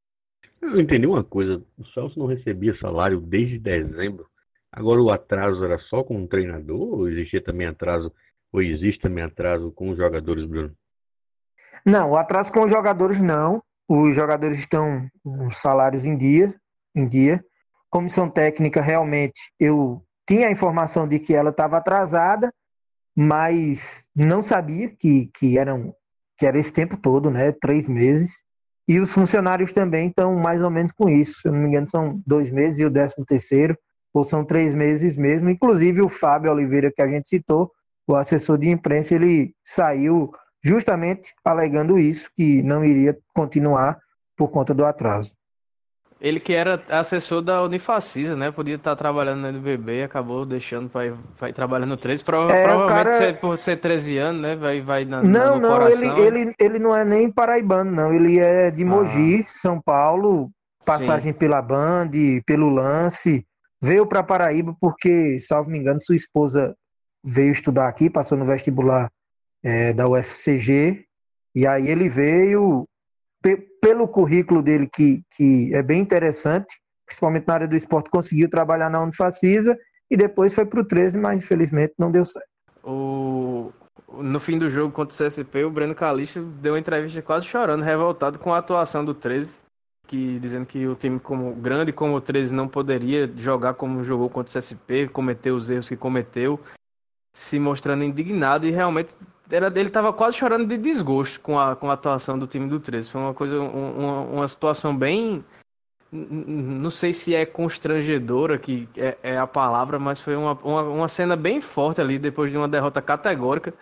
Eu entendi uma coisa, o Celso não recebia salário desde dezembro. Agora o atraso era só com o treinador ou existia também atraso, ou existe também atraso com os jogadores, Bruno? Não, o atraso com os jogadores não. Os jogadores estão com salários em dia, em dia. Comissão técnica realmente eu tinha a informação de que ela estava atrasada, mas não sabia que, que eram que era esse tempo todo, né? Três meses. E os funcionários também estão mais ou menos com isso. Se eu não me engano, são dois meses e o décimo terceiro, ou são três meses mesmo. Inclusive o Fábio Oliveira, que a gente citou, o assessor de imprensa, ele saiu justamente alegando isso, que não iria continuar por conta do atraso. Ele que era assessor da Unifacisa, né? Podia estar trabalhando no NBB e acabou deixando para ir, ir trabalhando no 13. Prova é, provavelmente cara... por ser 13 anos, né? Vai, vai na, não, no não, coração. Ele, ele, ele não é nem paraibano, não. Ele é de Mogi, ah. São Paulo, passagem Sim. pela Band, pelo lance. Veio para Paraíba porque, salvo me engano, sua esposa veio estudar aqui, passou no vestibular é, da UFCG, e aí ele veio, pelo currículo dele, que, que é bem interessante, principalmente na área do esporte, conseguiu trabalhar na Unifacisa, e depois foi para o 13, mas infelizmente não deu certo. O... No fim do jogo contra o CSP, o Breno Calixto deu uma entrevista quase chorando, revoltado com a atuação do 13, que, dizendo que o time como grande como o 13 não poderia jogar como jogou contra o CSP, cometer os erros que cometeu, se mostrando indignado e realmente era, ele estava quase chorando de desgosto com a, com a atuação do time do 13. Foi uma coisa, uma, uma situação bem. Não sei se é constrangedora, que é, é a palavra, mas foi uma, uma, uma, cena bem forte ali, depois de uma derrota categórica.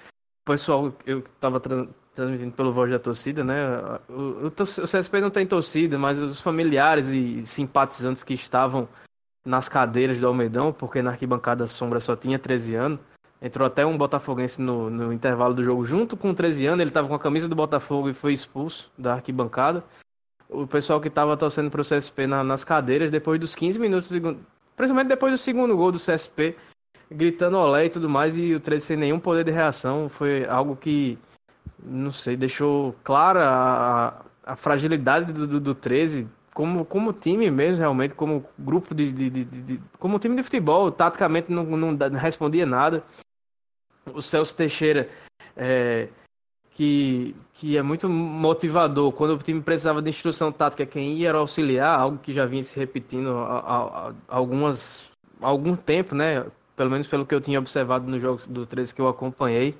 O pessoal, eu estava transmitindo pelo voz da torcida, né? O, o, o CSP não tem torcida, mas os familiares e simpatizantes que estavam nas cadeiras do Almeidão, porque na arquibancada sombra só tinha 13 anos Entrou até um botafoguense no, no intervalo do jogo junto com 13 anos. Ele estava com a camisa do Botafogo e foi expulso da arquibancada. O pessoal que estava torcendo para o CSP na, nas cadeiras, depois dos 15 minutos, principalmente depois do segundo gol do CSP, gritando olé e tudo mais, e o 13 sem nenhum poder de reação. Foi algo que, não sei, deixou clara a, a fragilidade do, do, do 13 como, como time mesmo, realmente, como grupo de, de, de, de como time de futebol, taticamente não, não, não, respondia nada o Celso Teixeira, é, que, que é muito motivador. Quando o time precisava de instrução tática, quem ia era auxiliar, algo que já vinha se repetindo há, algumas, algum tempo, né? Pelo menos pelo que eu tinha observado nos jogos do 13 que eu acompanhei.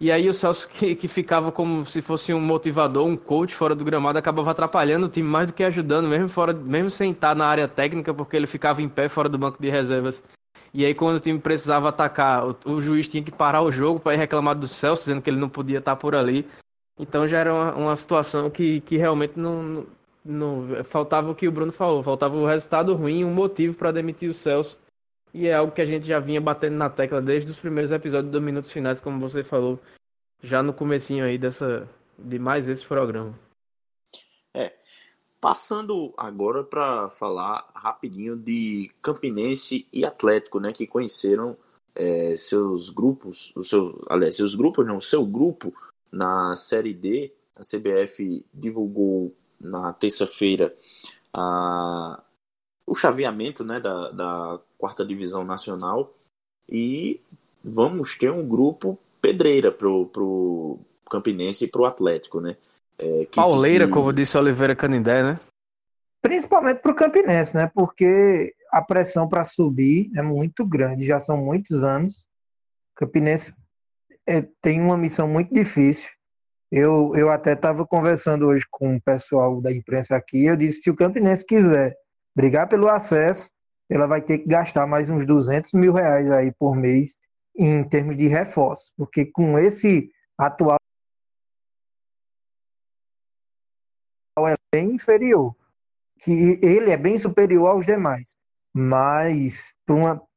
E aí o Celso, que, que ficava como se fosse um motivador, um coach fora do gramado, acabava atrapalhando o time mais do que ajudando, mesmo, fora, mesmo sem estar na área técnica, porque ele ficava em pé fora do banco de reservas e aí, quando o time precisava atacar, o, o juiz tinha que parar o jogo para ir reclamar do Celso, dizendo que ele não podia estar por ali. Então já era uma, uma situação que, que realmente não, não, não, faltava o que o Bruno falou, faltava o resultado ruim, um motivo para demitir o Celso. E é algo que a gente já vinha batendo na tecla desde os primeiros episódios dos minutos finais, como você falou, já no comecinho aí dessa de mais esse programa. Passando agora para falar rapidinho de Campinense e Atlético, né, que conheceram é, seus grupos, o seu, aliás, seus grupos não, seu grupo na Série D. A CBF divulgou na terça-feira o chaveamento né, da, da quarta divisão nacional e vamos ter um grupo pedreira pro, pro Campinense e pro Atlético, né? É, Pauleira, de... como disse Oliveira Canindé, né? Principalmente para o Campinense, né? Porque a pressão para subir é muito grande, já são muitos anos. O Campinense é, tem uma missão muito difícil. Eu, eu até estava conversando hoje com o pessoal da imprensa aqui. Eu disse: se o Campinense quiser brigar pelo acesso, ela vai ter que gastar mais uns 200 mil reais aí por mês em termos de reforço, porque com esse atual é bem inferior, que ele é bem superior aos demais, mas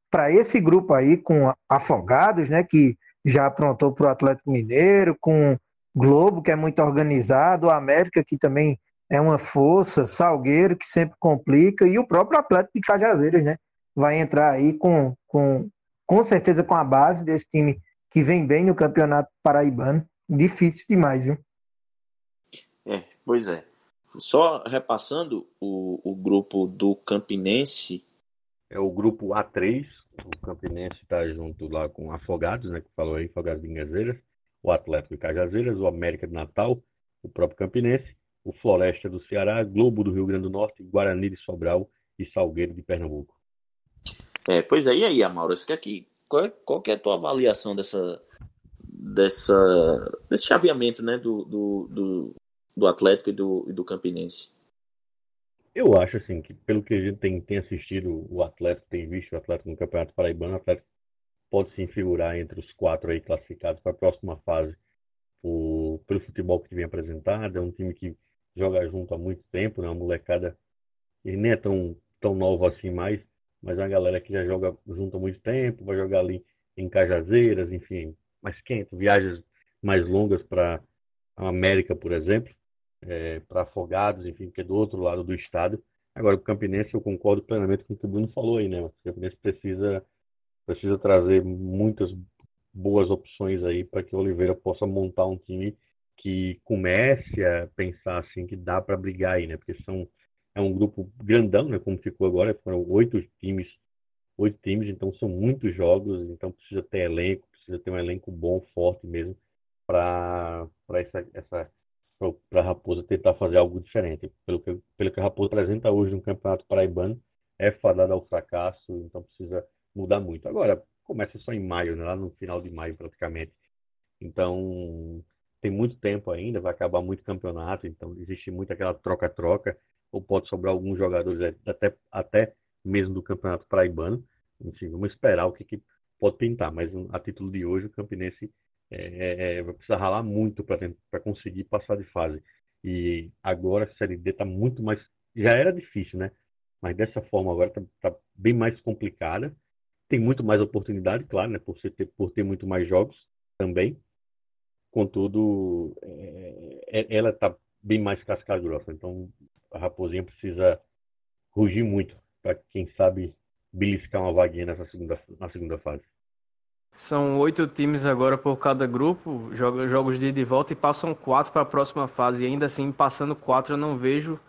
para esse grupo aí com Afogados, né, que já aprontou para o Atlético Mineiro, com Globo, que é muito organizado, o América, que também é uma força, Salgueiro, que sempre complica, e o próprio Atlético de Cajazeiras, né? Vai entrar aí com, com, com certeza com a base desse time que vem bem no Campeonato Paraibano. Difícil demais, viu? É, pois é. Só repassando o, o grupo do Campinense. É o grupo A3. O Campinense está junto lá com Afogados, né? Que falou aí, Afogados de Cajazeiras, o Atlético de Cajazeiras, o América de Natal, o próprio Campinense o Floresta do Ceará, Globo do Rio Grande do Norte, Guarani de Sobral e Salgueiro de Pernambuco. É, pois é, e aí, Amauro, você quer que, qual, qual que é a tua avaliação dessa, dessa, desse chaveamento né, do, do, do, do Atlético e do, e do Campinense? Eu acho assim que pelo que a gente tem, tem assistido o Atlético, tem visto o Atlético no Campeonato Paraibano, o Atlético pode se figurar entre os quatro aí classificados para a próxima fase por, pelo futebol que vem apresentado. É um time que joga junto há muito tempo, né? Uma molecada que nem é tão, tão nova assim mais, mas é uma galera que já joga junto há muito tempo, vai jogar ali em Cajazeiras, enfim, mais quente, viagens mais longas para a América, por exemplo, é, para Afogados, enfim, que é do outro lado do estado. Agora, o Campinense, eu concordo plenamente com o que o Bruno falou aí, né? O Campinense precisa, precisa trazer muitas boas opções aí para que o Oliveira possa montar um time que comece a pensar assim que dá para brigar aí, né? Porque são é um grupo grandão, né? Como ficou agora, foram oito times, oito times, então são muitos jogos, então precisa ter elenco, precisa ter um elenco bom, forte mesmo para para essa essa para a Raposa tentar fazer algo diferente. Pelo que pelo que a Raposa apresenta hoje no Campeonato Paraibano, é fadada ao fracasso, então precisa mudar muito. Agora começa só em maio, né? lá no final de maio praticamente. Então tem muito tempo ainda, vai acabar muito campeonato, então existe muito aquela troca-troca, ou pode sobrar alguns jogadores até, até mesmo do campeonato paraibano. Enfim, vamos esperar o que, que pode pintar, mas a título de hoje o Campinense é, é, é vai precisar ralar muito para conseguir passar de fase. E agora a Série D está muito mais. Já era difícil, né? Mas dessa forma agora está tá bem mais complicada. Tem muito mais oportunidade, claro, né? Por, ter, por ter muito mais jogos também. Contudo, é, é, ela está bem mais casca grossa. Então, a Raposinha precisa rugir muito para, quem sabe, beliscar uma vaguinha nessa segunda, na segunda fase. São oito times agora por cada grupo, jogos de ida e volta, e passam quatro para a próxima fase. E ainda assim, passando quatro, eu não vejo,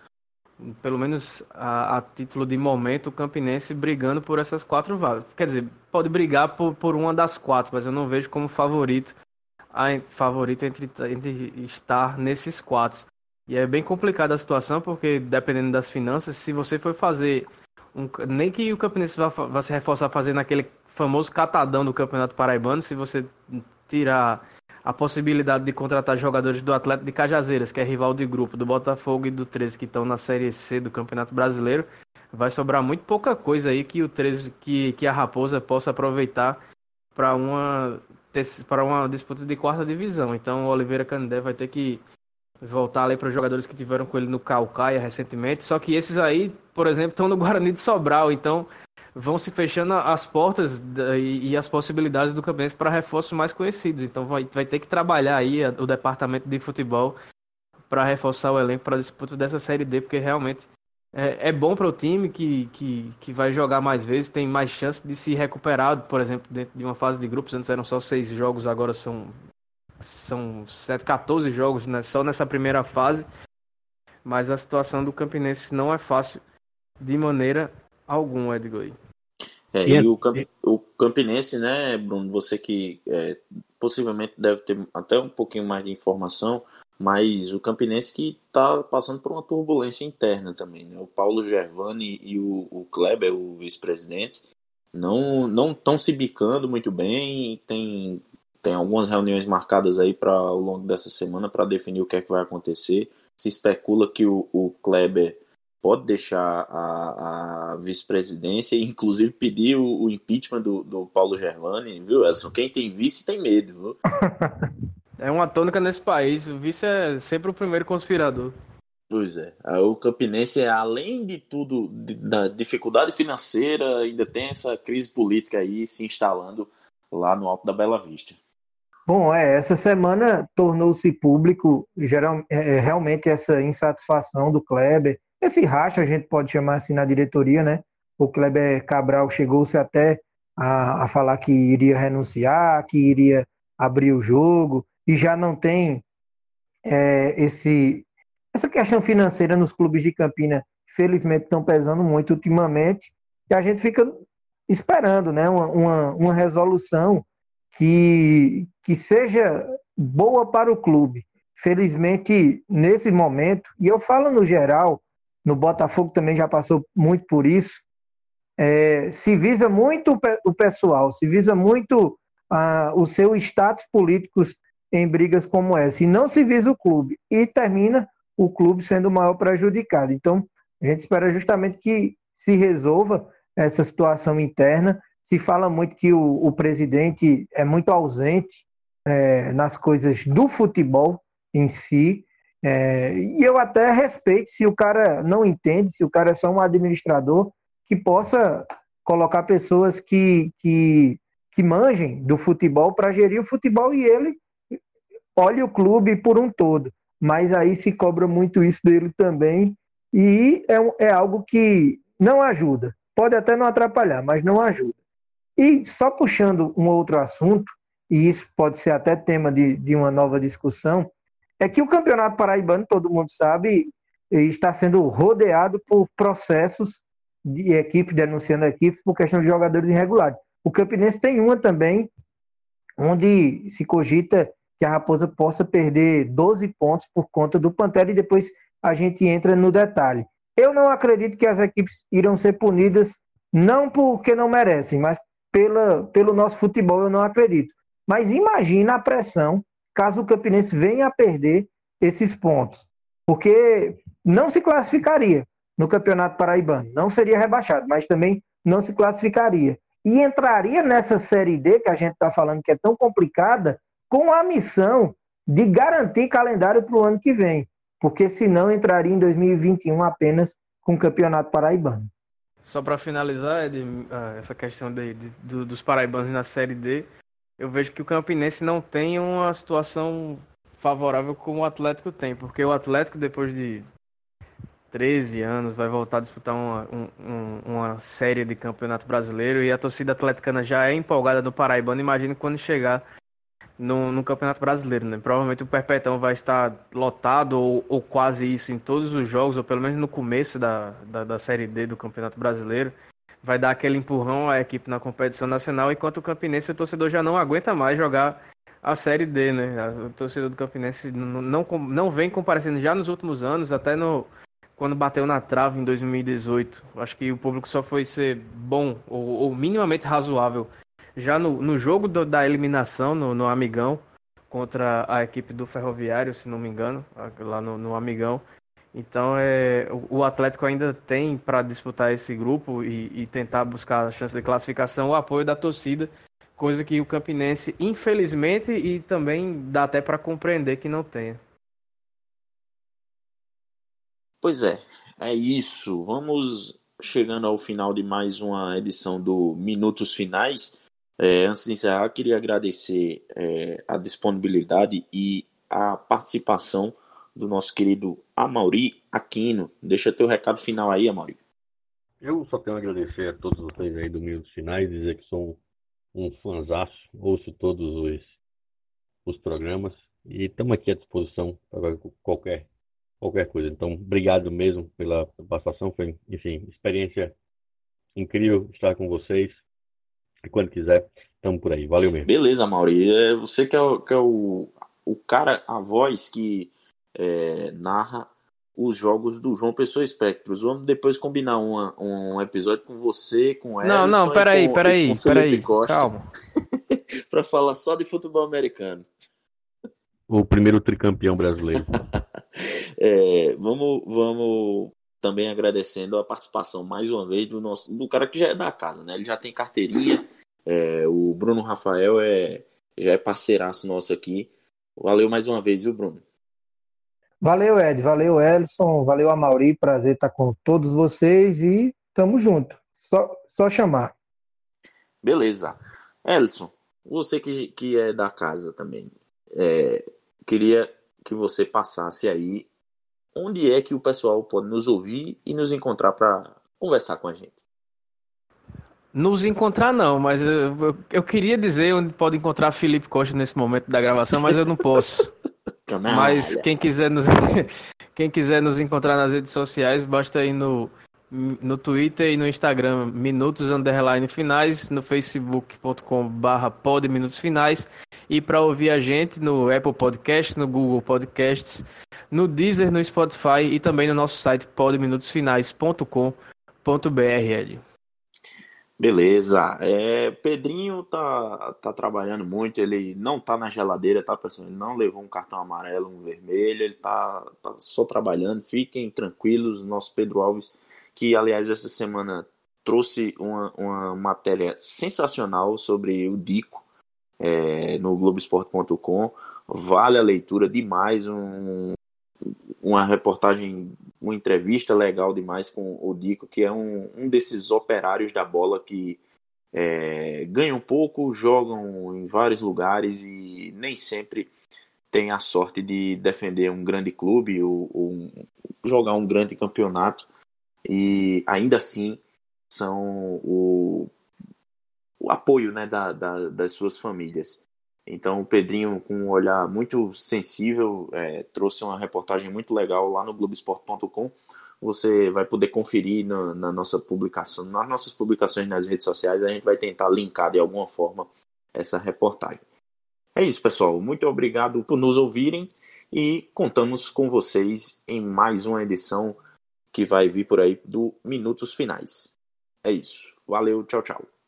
pelo menos a, a, título de momento, o Campinense brigando por essas quatro vagas. Quer dizer, pode brigar por, por uma das quatro, mas eu não vejo como favorito a favorita entre, entre estar nesses quatro. E é bem complicada a situação, porque dependendo das finanças, se você for fazer. Um, nem que o Campinense vá, vá se reforçar fazendo aquele famoso catadão do Campeonato Paraibano, se você tirar a possibilidade de contratar jogadores do Atlético de Cajazeiras, que é rival de grupo, do Botafogo e do 13, que estão na Série C do Campeonato Brasileiro, vai sobrar muito pouca coisa aí que o 13, que, que a Raposa possa aproveitar para uma para uma disputa de quarta divisão. Então o Oliveira Candé vai ter que voltar ali para os jogadores que tiveram com ele no Calcaia recentemente. Só que esses aí, por exemplo, estão no Guarani de Sobral. Então vão se fechando as portas e as possibilidades do campeonato para reforços mais conhecidos. Então vai, vai ter que trabalhar aí o departamento de futebol para reforçar o elenco para a disputa dessa Série D, porque realmente é, é bom para o time que, que, que vai jogar mais vezes, tem mais chance de se recuperar, por exemplo, dentro de uma fase de grupos. Antes eram só seis jogos, agora são, são 7, 14 jogos né, só nessa primeira fase. Mas a situação do Campinense não é fácil de maneira alguma, Edgar. É, e o, Camp, o Campinense, né, Bruno, você que é, possivelmente deve ter até um pouquinho mais de informação, mas o Campinense que está passando por uma turbulência interna também. Né? O Paulo Gervani e o, o Kleber, o vice-presidente, não não estão se bicando muito bem. Tem tem algumas reuniões marcadas aí para ao longo dessa semana para definir o que é que vai acontecer. Se especula que o, o Kleber pode deixar a, a vice-presidência e inclusive pedir o, o impeachment do, do, Paulo Germani, viu, Edson? Quem tem vice tem medo, viu? É uma tônica nesse país, o vice é sempre o primeiro conspirador. Pois é, o Campinense, além de tudo, da dificuldade financeira, ainda tem essa crise política aí se instalando lá no Alto da Bela Vista. Bom, é, essa semana tornou-se público geral, é, realmente essa insatisfação do Kleber, esse racha, a gente pode chamar assim na diretoria, né? O Kleber Cabral chegou-se até a, a falar que iria renunciar, que iria abrir o jogo, e já não tem é, esse, essa questão financeira nos clubes de Campina, felizmente estão pesando muito ultimamente, e a gente fica esperando né, uma, uma, uma resolução que, que seja boa para o clube. Felizmente, nesse momento, e eu falo no geral, no Botafogo também já passou muito por isso. É, se visa muito o pessoal, se visa muito ah, o seu status políticos em brigas como essa, e não se visa o clube, e termina o clube sendo o maior prejudicado. Então, a gente espera justamente que se resolva essa situação interna. Se fala muito que o, o presidente é muito ausente é, nas coisas do futebol em si, é, e eu até respeito se o cara não entende, se o cara é só um administrador, que possa colocar pessoas que, que, que manjem do futebol para gerir o futebol e ele olhe o clube por um todo. Mas aí se cobra muito isso dele também e é, é algo que não ajuda. Pode até não atrapalhar, mas não ajuda. E só puxando um outro assunto, e isso pode ser até tema de, de uma nova discussão, é que o Campeonato Paraibano, todo mundo sabe, está sendo rodeado por processos de equipe denunciando a equipe por questão de jogadores irregulares. O Campinense tem uma também, onde se cogita que a Raposa possa perder 12 pontos por conta do Pantera e depois a gente entra no detalhe. Eu não acredito que as equipes irão ser punidas, não porque não merecem, mas pela, pelo nosso futebol, eu não acredito. Mas imagina a pressão caso o Campinense venha a perder esses pontos. Porque não se classificaria no Campeonato Paraibano, não seria rebaixado, mas também não se classificaria. E entraria nessa Série D, que a gente está falando que é tão complicada, com a missão de garantir calendário para o ano que vem. Porque senão entraria em 2021 apenas com o Campeonato Paraibano. Só para finalizar, Ed, ah, essa questão de, de, dos paraibanos na Série D, eu vejo que o Campinense não tem uma situação favorável como o Atlético tem, porque o Atlético, depois de 13 anos, vai voltar a disputar uma, um, uma série de campeonato brasileiro e a torcida atleticana já é empolgada no Paraibano. Imagino quando chegar no, no Campeonato Brasileiro, né? Provavelmente o Perpetão vai estar lotado ou, ou, quase isso em todos os jogos, ou pelo menos no começo da, da, da Série D do Campeonato Brasileiro vai dar aquele empurrão à equipe na competição nacional, enquanto o Campinense, o torcedor já não aguenta mais jogar a Série D, né? O torcedor do Campinense não, não, não vem comparecendo já nos últimos anos, até no quando bateu na trave em 2018. Acho que o público só foi ser bom ou, ou minimamente razoável já no, no jogo do, da eliminação no, no Amigão contra a equipe do Ferroviário, se não me engano, lá no, no Amigão. Então é, o Atlético ainda tem para disputar esse grupo e, e, tentar buscar a chance de classificação o apoio da torcida, coisa que o Campinense, infelizmente, e também dá até para compreender que não tenha. Pois é, é isso. Vamos chegando ao final de mais uma edição do Minutos Finais. É, antes de encerrar, queria agradecer é, a disponibilidade e a participação do nosso querido Amauri Aquino. Deixa teu recado final aí, Amauri. Eu só tenho a agradecer a todos vocês aí do Minutos Finais, dizer que sou um, fãzaço, ouço todos os, os programas e estamos aqui à disposição para qualquer, qualquer coisa. Então, obrigado mesmo pela participação, foi, enfim, experiência incrível estar com vocês. E quando quiser, estamos por aí. Valeu mesmo. Beleza, Mauri. É, você que é, o, que é o, o cara, a voz que é, narra os jogos do João Pessoa Espectros. Vamos depois combinar uma, um episódio com você, com ela. Não, não, peraí, peraí, peraí. Calma. para falar só de futebol americano. O primeiro tricampeão brasileiro. é, vamos, vamos também agradecendo a participação mais uma vez do nosso do cara que já é da casa, né? Ele já tem carteirinha. É, o Bruno Rafael é já é parceiraço nosso aqui. Valeu mais uma vez, viu, Bruno? Valeu, Ed. Valeu, Elson. Valeu, Amauri. Prazer estar com todos vocês e tamo junto. Só, só chamar. Beleza. Elson, você que, que é da casa também, é, queria que você passasse aí onde é que o pessoal pode nos ouvir e nos encontrar para conversar com a gente. Nos encontrar não, mas eu, eu, eu, queria dizer onde pode encontrar Felipe Costa nesse momento da gravação, mas eu não posso. Mas quem quiser nos quem quiser nos encontrar nas redes sociais, basta ir no no Twitter e no Instagram minutos underline finais, no facebook.com barra pod minutos finais e para ouvir a gente no Apple Podcasts, no Google Podcasts, no Deezer, no Spotify e também no nosso site podminutosfinais.com.br, Ed. Beleza. É, Pedrinho tá, tá trabalhando muito, ele não tá na geladeira, tá, pessoal? Ele não levou um cartão amarelo, um vermelho, ele tá, tá só trabalhando. Fiquem tranquilos, nosso Pedro Alves, que aliás essa semana trouxe uma, uma matéria sensacional sobre o Dico é, no Globoesporte.com. Vale a leitura demais, um, uma reportagem, uma entrevista legal demais com o Dico, que é um, um desses operários da bola que é, ganham pouco, jogam em vários lugares e nem sempre tem a sorte de defender um grande clube ou, ou jogar um grande campeonato e ainda assim são o, o apoio né, da, da, das suas famílias. Então o Pedrinho, com um olhar muito sensível, é, trouxe uma reportagem muito legal lá no Globoesporte.com. Você vai poder conferir na, na, nossa publicação, nas nossas publicações nas redes sociais. A gente vai tentar linkar de alguma forma essa reportagem. É isso, pessoal. Muito obrigado por nos ouvirem e contamos com vocês em mais uma edição que vai vir por aí do Minutos Finais. É isso. Valeu, tchau, tchau.